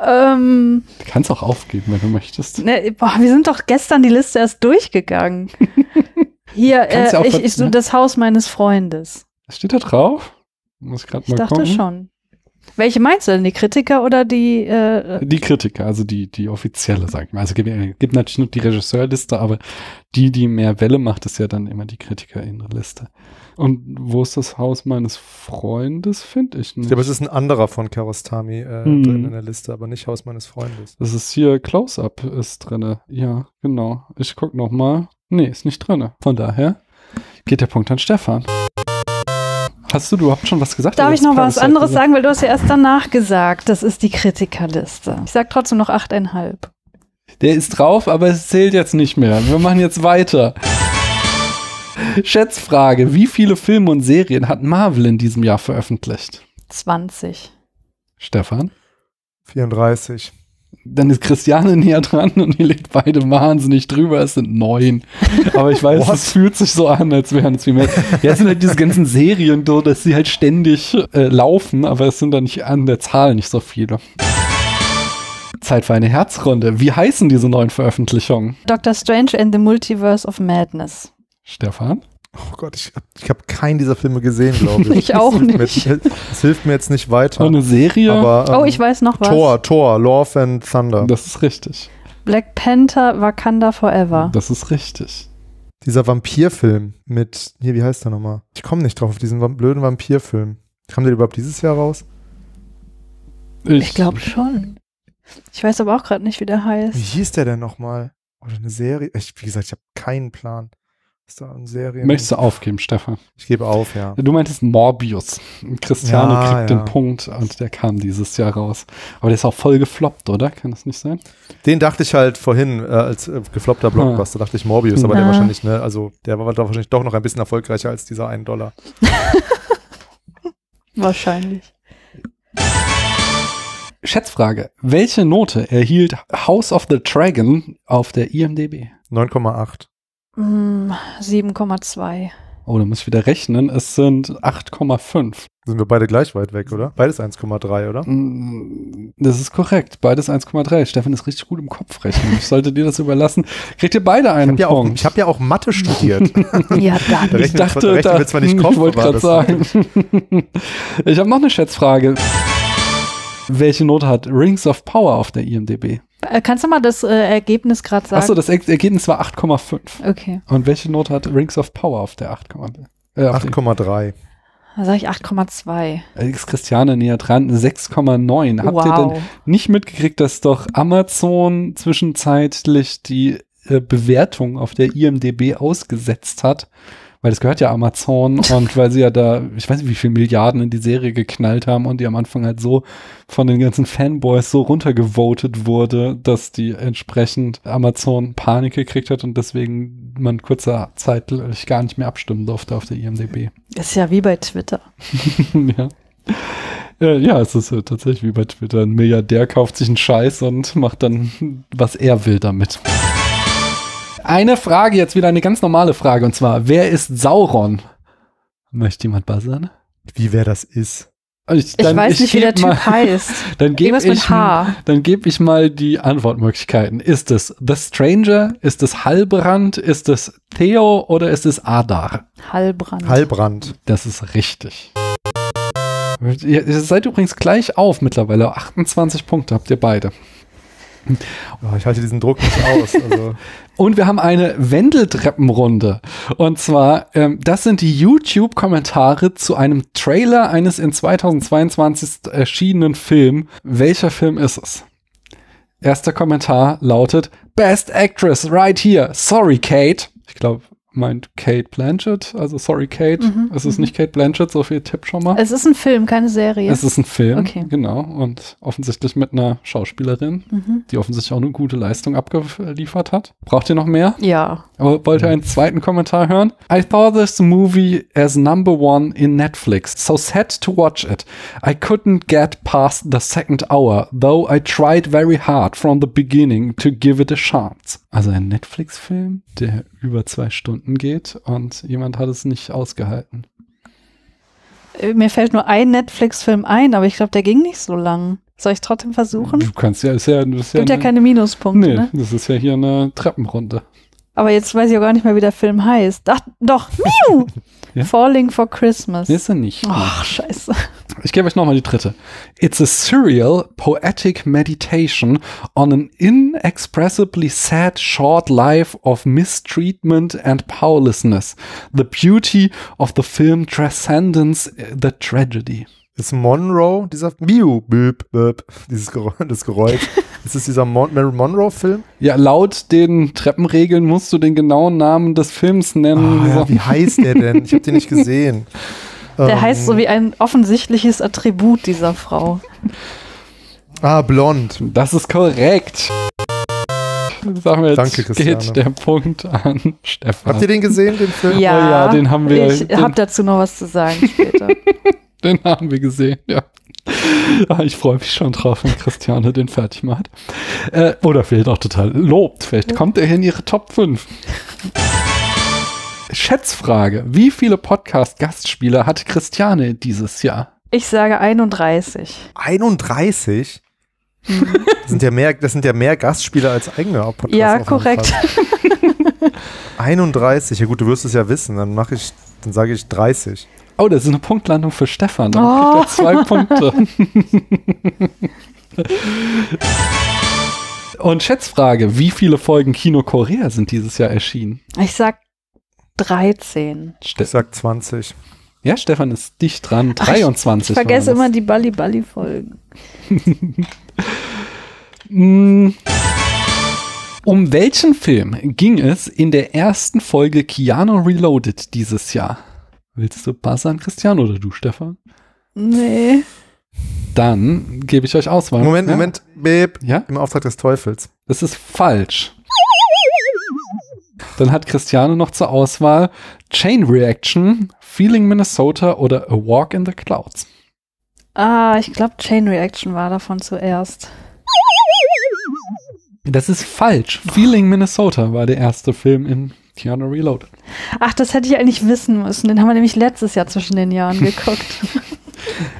Ähm, Du kannst auch aufgeben, wenn du möchtest. ne, boah, wir sind doch gestern die Liste erst durchgegangen. Hier, ja äh, auch ich, ich so ne? das Haus meines Freundes. Steht da drauf? Muss ich gerade Ich mal dachte gucken. schon. Welche meinst du denn? Die Kritiker oder die? Äh, Die Kritiker, also die, die offizielle, sag ich mal. Also gibt, gibt natürlich nur die Regisseurliste, aber die, die mehr Welle macht, ist ja dann immer die Kritiker-Liste. Und wo ist das Haus meines Freundes? Finde ich Ich nicht. glaube, es ist ein anderer von Karostami äh, Hm. drin in der Liste, aber nicht Haus meines Freundes. Das ist hier Close-Up ist drinne. Ja, genau. Ich guck noch mal. Nee, ist nicht drinne. Von daher geht der Punkt an Stefan. Hast du überhaupt schon was gesagt? darf ich noch was Parasite anderes gesagt? sagen, weil du hast ja erst danach gesagt, das ist die Kritikerliste. Ich sag trotzdem noch 8,5. Der ist drauf, aber es zählt jetzt nicht mehr. Wir machen jetzt weiter. Schätzfrage. Wie viele Filme und Serien hat Marvel in diesem Jahr veröffentlicht? 20. Stefan? 34. Dann ist Christiane näher dran und ihr legt beide wahnsinnig drüber. Es sind neun. Aber ich weiß, es fühlt sich so an, als wären es viel mehr. Ja, es sind halt diese ganzen Serien, so, dass sie halt ständig äh, laufen, aber es sind dann nicht an der Zahl nicht so viele. Zeit für eine Herzrunde. Wie heißen diese neuen Veröffentlichungen? Doctor Strange and the Multiverse of Madness. Stefan? Oh Gott, ich, ich habe keinen dieser Filme gesehen, glaube ich. Ich auch nicht. Mir, das hilft mir jetzt nicht weiter. Noch eine Serie? aber, ähm, oh, ich weiß noch was. Thor, Thor, Love and Thunder. Das ist richtig. Black Panther, Wakanda Forever. Das ist richtig. Dieser Vampirfilm mit, hier, wie heißt der nochmal? Ich komme nicht drauf, auf diesen blöden Vampirfilm. Kam der überhaupt dieses Jahr raus? Ich glaube schon. Ich weiß aber auch gerade nicht, wie der Wie heißt. hieß der denn nochmal? Oder eine Serie? Ich, wie gesagt, ich habe keinen Plan. Ist da eine Serie? Möchtest du aufgeben, Stefan? Ich gebe auf, ja. Du meintest Morbius. Christiane Ja, kriegt ja. den Punkt und der kam dieses Jahr raus. Aber der ist auch voll gefloppt, oder? Kann das nicht sein? Den dachte ich halt vorhin äh, als äh, gefloppter Blockbuster, dachte ich Morbius, aber der Ah. wahrscheinlich, ne, also der war doch wahrscheinlich doch noch ein bisschen erfolgreicher als dieser 1 Dollar. Wahrscheinlich. Schätzfrage. Welche Note erhielt House of the Dragon auf der IMDb? 9,8. Hm, 7,2. Oh, da muss ich wieder rechnen. Es sind 8,5. Sind wir beide gleich weit weg, oder? Beides 1,3, oder? Mm, Das ist korrekt. Beides 1,3. Stefan ist richtig gut im Kopf rechnen. Ich sollte dir das überlassen. Kriegt ihr beide Ich einen habe ja, auch- Punkt? ich hab ja auch Mathe studiert. Ja, Da rechnen ich dachte, da rechnen wir zwar nicht ich Kopf, wollte aber gerade sagen. ich habe noch eine Schätzfrage. Welche Note hat Rings of Power auf der IMDb? Äh, Kannst du mal das äh, Ergebnis gerade sagen? Achso, das Er- Ergebnis war 8,5. Okay, Und welche Note hat Rings of Power auf der 8,5? Äh, auf die- 8,3. dann sage ich 8,2. Alex Christiane näher dran, 6,9. Habt ihr denn Wow. nicht mitgekriegt, dass doch Amazon zwischenzeitlich die äh, Bewertung auf der IMDB ausgesetzt hat? Weil das gehört ja Amazon und weil sie ja da, ich weiß nicht, wie viele Milliarden in die Serie geknallt haben und die am Anfang halt so von den ganzen Fanboys so runtergevotet wurde, dass die entsprechend Amazon Panik gekriegt hat und deswegen man kurzer Zeit gar nicht mehr abstimmen durfte auf der IMDB. Ist ja wie bei Twitter. ja. Äh, ja, es ist äh, tatsächlich wie bei Twitter. Ein Milliardär kauft sich einen Scheiß und macht dann, was er will damit. Eine Frage, jetzt wieder eine ganz normale Frage, und zwar, wer ist Sauron? Möchte jemand buzzern? Wie wer das ist. Ich, Ich weiß nicht, wie der geb mal, Typ heißt. Dann gebe ich, H. dann geb ich mal die Antwortmöglichkeiten. Ist es The Stranger? Ist es Halbrand? Ist es Theo? Oder ist es Adar? Hallbrand. Halbrand. Das ist richtig. Ihr, ihr seid übrigens gleich auf mittlerweile. 28 Punkte habt ihr beide. Oh, ich halte diesen Druck nicht aus. Also, Und wir haben eine Wendeltreppenrunde. Und zwar, ähm, das sind die YouTube-Kommentare zu einem Trailer eines in 2022 erschienenen Film. Welcher Film ist es? Erster Kommentar lautet Best Actress right here. Sorry, Kate. Ich glaube, meint Kate Blanchett. Also sorry, Kate. Mhm, Es ist nicht Kate Blanchett, so viel Tipp schon mal. Es ist ein Film, keine Serie. Es ist ein Film, Okay. genau. Und offensichtlich mit einer Schauspielerin, Mhm. die offensichtlich auch eine gute Leistung abgeliefert hat. Braucht ihr noch mehr? Ja. Aber wollt ihr einen zweiten Kommentar hören? I thought this movie as number one in Netflix, so sad to watch it. I couldn't get past the second hour, though I tried very hard from the beginning to give it a chance. Also ein Netflix-Film, der über zwei Stunden geht und jemand hat es nicht ausgehalten. Äh, Mir fällt nur ein Netflix-Film ein, aber ich glaube, der ging nicht so lang. Soll ich trotzdem versuchen? Du kannst ja, ist ja, ist ja, Gibt ja eine- keine Minuspunkte, Nee, ne? das ist ja hier eine Treppenrunde. Aber jetzt weiß ich auch gar nicht mehr, wie der Film heißt. Ach, doch. Miau! Ja? Falling for Christmas. Ist er nicht. Ach, scheiße. Ich gebe euch nochmal die dritte. It's a surreal, poetic meditation on an inexpressibly sad short life of mistreatment and powerlessness. The beauty of the film transcends the tragedy. ist Monroe, dieser Miu, Böp, Böp, dieses Geräusch, das Geräusch. ist es dieser Mon Marilyn Monroe-Film? Ja, laut den Treppenregeln musst du den genauen Namen des Films nennen. Ah, ja, wie heißt der denn? Ich habe den nicht gesehen. Der Ähm, heißt so wie ein offensichtliches Attribut dieser Frau. Ah, blond. Das ist korrekt. Sagen wir jetzt, Danke, Christiane. geht der Punkt an Stefan. Habt ihr den gesehen, den Film? Ja, ja, den haben wir- Ich habe dazu noch was zu sagen später. Den haben wir gesehen, ja. Ah, Ich freue mich schon drauf, wenn Christiane den fertig macht. Äh, oder vielleicht auch total lobt. Vielleicht kommt er hier in ihre Top 5. Schätzfrage. Wie viele Podcast-Gastspiele hat Christiane dieses Jahr? Ich sage 31. 31? Das sind ja mehr, das sind ja mehr Gastspieler als eigene Podcasts. Ja, korrekt. 31. Ja gut, du wirst es ja wissen. Dann mache ich, dann sage ich 30. Oh, das ist eine Punktlandung für Stefan. Dann Oh. kriegt er zwei Punkte. Und Schätzfrage. Wie viele Folgen Kino Korea sind dieses Jahr erschienen? Ich sag 13. Ste Ich sag 20. ja, Stefan ist dicht dran. Ach, ich- 23. Ich vergesse immer die Balli-Balli-Folgen. Mm. Um welchen Film ging es in der ersten Folge Keanu Reloaded dieses Jahr? Willst du buzzern, Christian, oder du, Stefan? Nee. Dann gebe ich euch Auswahl. Moment, ja? Moment. Beep. Ja, Im Auftrag des Teufels. das ist falsch. Dann hat Christiane noch zur Auswahl Chain Reaction, Feeling Minnesota oder A Walk in the Clouds. Ah, ich glaube, Chain Reaction war davon zuerst. Das ist falsch. Feeling Minnesota war der erste Film in Keanu Reloaded. Ach, das hätte ich eigentlich wissen müssen. Den haben wir nämlich letztes Jahr zwischen den Jahren geguckt.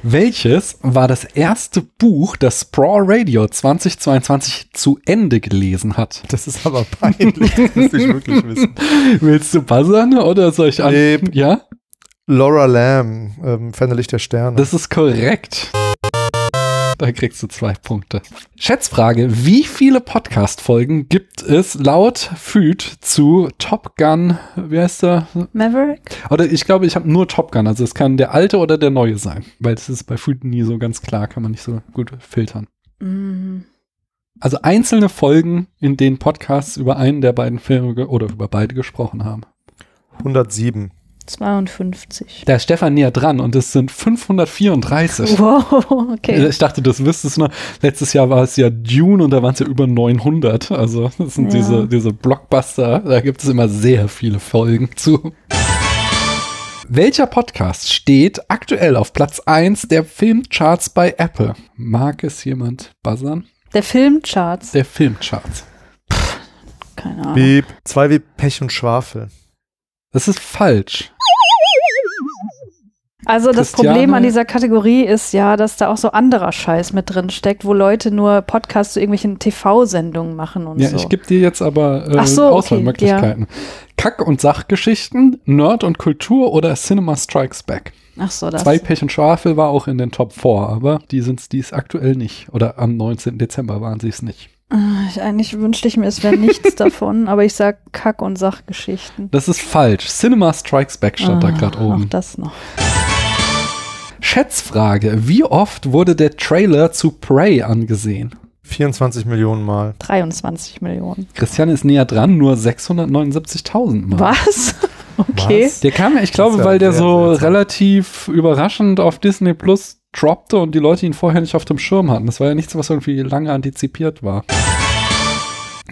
Welches war das erste Buch, das Sprawl Radio 2022 zu Ende gelesen hat? Das ist aber peinlich. Das müsste ich wirklich wissen. Willst du buzzern oder soll ich an? Nee. Ja, Laura Lamb, ähm, Fernlicht der Sterne. das ist korrekt. Da kriegst du zwei Punkte. Schätzfrage. Wie viele Podcast-Folgen gibt es laut Füd zu Top Gun, wie heißt der? Maverick? Oder ich glaube, ich habe nur Top Gun. Also es kann der alte oder der neue sein. Weil das ist bei Füd nie so ganz klar, kann man nicht so gut filtern. Mhm. Also einzelne Folgen, in denen Podcasts über einen der beiden Filme oder über beide gesprochen haben. 107. 52. Da ist Stefan näher dran und es sind 534. Wow, okay. Ich dachte, das wüsstest du noch. Letztes Jahr war es ja Dune und da waren es ja über 900. Also das sind Ja. diese, diese Blockbuster. Da gibt es immer sehr viele Folgen zu. Welcher Podcast steht aktuell auf Platz 1 der Filmcharts bei Apple? Mag es jemand buzzern? Der Filmcharts. Der Filmcharts. Keine Ahnung. Wie, zwei wie Pech und Schwafel. Das ist falsch. Also das Christiane- Problem an dieser Kategorie ist ja, dass da auch so anderer Scheiß mit drin steckt, wo Leute nur Podcasts zu irgendwelchen TV-Sendungen machen und Ja, so. ich gebe dir jetzt aber äh, so, okay, Auswahlmöglichkeiten. Kack- und Sachgeschichten, Nerd und Kultur oder Cinema Strikes Back. Ach so, das. Zwei Pech und Schwafel war auch in den Top 4, aber die sind es aktuell nicht. Oder am 19. Dezember waren sie es nicht. Ah, Eigentlich wünschte ich mir, es wäre nichts davon, aber ich sag Kack- und Sachgeschichten. Das ist falsch. Cinema Strikes Back stand da Ah, gerade Auch oben. das noch. Schätzfrage. Wie oft wurde der Trailer zu Prey angesehen? 24 Millionen Mal. 23 Millionen. Christian ist näher dran, nur 679.000 Mal. Was? Okay. Was? Der kam, ich glaube, ja weil der so seltsam. relativ überraschend auf Disney Plus droppte und die Leute ihn vorher nicht auf dem Schirm hatten. Das war ja nichts, was irgendwie lange antizipiert war.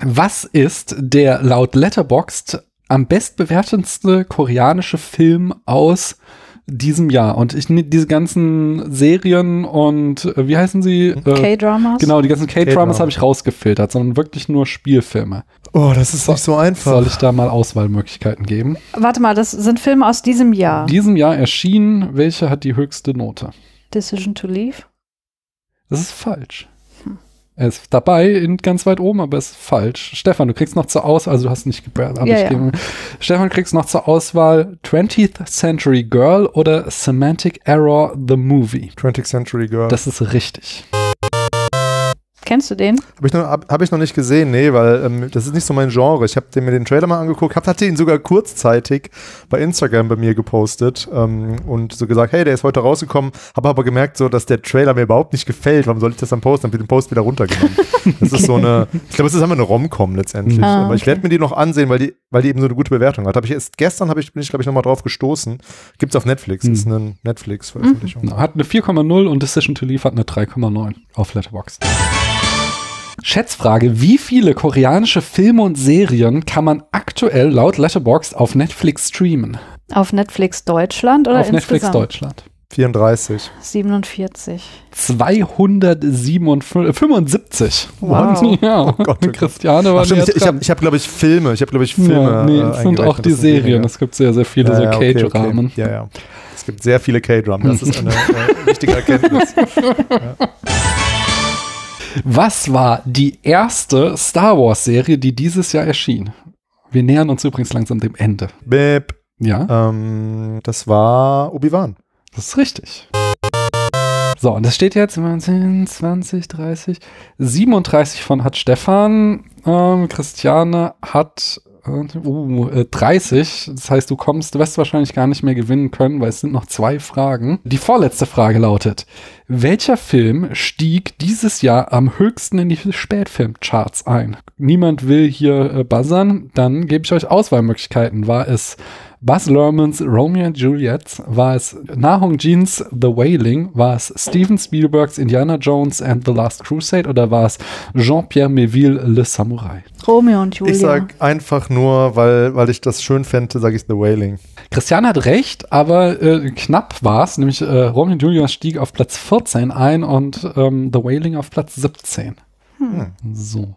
Was ist der laut Letterboxd am bestbewertendste koreanische Film aus diesem Jahr? Und ich diese ganzen Serien und äh, wie heißen sie? Äh, K-Dramas? genau, die ganzen K-Dramas K-Drama. habe ich rausgefiltert, sondern wirklich nur Spielfilme. Oh, das ist nicht so einfach. Soll ich da mal Auswahlmöglichkeiten geben? Warte mal, das sind Filme aus diesem Jahr. diesem Jahr erschienen. Welche hat die höchste Note? Decision to Leave. Das ist falsch. Er ist dabei, in, ganz weit oben, aber es ist falsch. Stefan, du kriegst noch zur Auswahl, also du hast nicht gebrannt, aber Ja, ich ja. gebe- Stefan, kriegst noch zur Auswahl 20th Century Girl oder Semantic Error The Movie. 20th Century Girl. Das ist richtig. Kennst du den? Habe ich, noch- hab, hab ich noch nicht gesehen, nee, weil ähm, das ist nicht so mein Genre. Ich habe mir den Trailer mal angeguckt, hab, hatte ihn sogar kurzzeitig bei Instagram bei mir gepostet ähm, und so gesagt, hey, der ist heute rausgekommen, habe aber gemerkt, so, dass der Trailer mir überhaupt nicht gefällt. Warum soll ich das dann posten? Dann habe ich den Post wieder runtergenommen. Das ist so eine, ich glaube, es ist einfach eine Rom-Com letztendlich. Ah, aber ich okay. werde mir die noch ansehen, weil die, weil die eben so eine gute Bewertung hat. Hab ich erst gestern habe ich, bin ich, glaube ich, nochmal drauf gestoßen. Gibt's auf Netflix. Hm. Ist eine Netflix-Veröffentlichung. Hat eine 4,0 und Decision to Leave hat eine 3,9 auf Letterboxd. Schätzfrage: Wie viele koreanische Filme und Serien kann man aktuell laut Letterboxd auf Netflix streamen? Auf Netflix Deutschland oder auf Netflix insgesamt? Deutschland. 34. 47. 275. Wow. Ja, Oh Gott, oh. Christiane war Ach, stimmt, ich ich habe, hab, glaube ich, Filme. Ich habe, glaube ich, Filme. ja, nee, äh, es sind auch die Serien. weniger. Es gibt sehr, sehr viele so Ja, ja, okay. Ja, ja. Es gibt sehr viele K-Drum. Das ist eine äh, wichtige Erkenntnis. Was war die erste Star Wars-Serie, die dieses Jahr erschien? Wir nähern uns übrigens langsam dem Ende. Bip. Ja, Ähm, das war Obi-Wan. das ist richtig. So, und das steht jetzt 10, 20, 30, 37 von hat Stefan. Ähm, Christiane hat uh, äh, 30. Das heißt, du kommst, du wirst wahrscheinlich gar nicht mehr gewinnen können, weil es sind noch zwei Fragen. Die vorletzte Frage lautet: Welcher Film stieg dieses Jahr am höchsten in die Spätfilmcharts ein? Niemand will hier äh, buzzern. Dann gebe ich euch Auswahlmöglichkeiten. War es Buzz Lermans Romeo and Juliet? War es Na Hong Jeans The Wailing? War es Steven Spielbergs Indiana Jones and the Last Crusade? Oder war es Jean-Pierre Melville Le Samurai? Romeo und Julia. Ich sag einfach nur, weil, weil ich das schön fände, sage ich The Wailing. Christian hat recht, aber äh, knapp war es. Nämlich äh, Romeo und Juliet stieg auf Platz 14 ein und ähm, The Wailing auf Platz 17. Hm. So.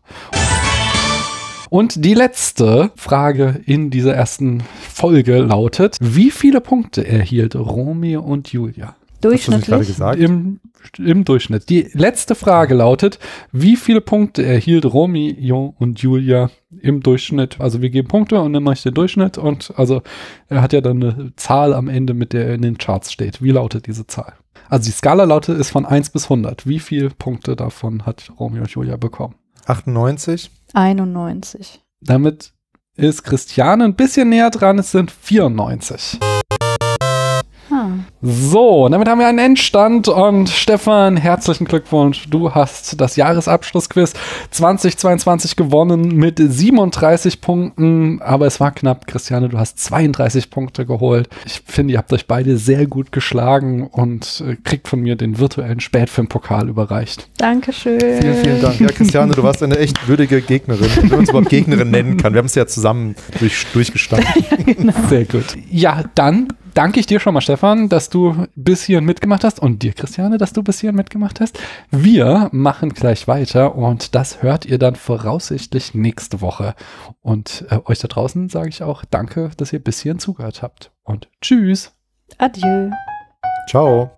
Und die letzte Frage in dieser ersten Folge lautet: Wie viele Punkte erhielt Romeo und Julia? Hast du nicht gerade Durchschnittlich. gesagt? Im, Im Durchschnitt. Die letzte Frage lautet: Wie viele Punkte erhielt Romeo und Julia im Durchschnitt? Also, wir geben Punkte und dann mache ich den Durchschnitt und also er hat ja dann eine Zahl am Ende, mit der er in den Charts steht. Wie lautet diese Zahl? Also die Skala-Laute ist von 1 bis 100. Wie viele Punkte davon hat Romeo und Julia bekommen? 98. 91. Damit ist Christiane ein bisschen näher dran. Es sind 94. So, damit haben wir einen Endstand und Stefan, herzlichen Glückwunsch. Du hast das Jahresabschlussquiz 2022 gewonnen mit 37 Punkten, aber es war knapp. Christiane, du hast 32 Punkte geholt. Ich finde, ihr habt euch beide sehr gut geschlagen und äh, kriegt von mir den virtuellen Spätfilmpokal überreicht. Dankeschön. Vielen, vielen Dank. Ja, Christiane, du warst eine echt würdige Gegnerin, wenn man uns überhaupt Gegnerin nennen kann. Wir haben es ja zusammen durch, durchgestanden. Sehr gut. Ja, dann danke ich dir schon mal, Stefan, dass du bis hierhin mitgemacht hast und dir, Christiane, dass du bis hierhin mitgemacht hast. Wir machen gleich weiter und das hört ihr dann voraussichtlich nächste Woche. Und äh, euch da draußen sage ich auch danke, dass ihr bis hierhin zugehört habt und tschüss. Adieu. Ciao.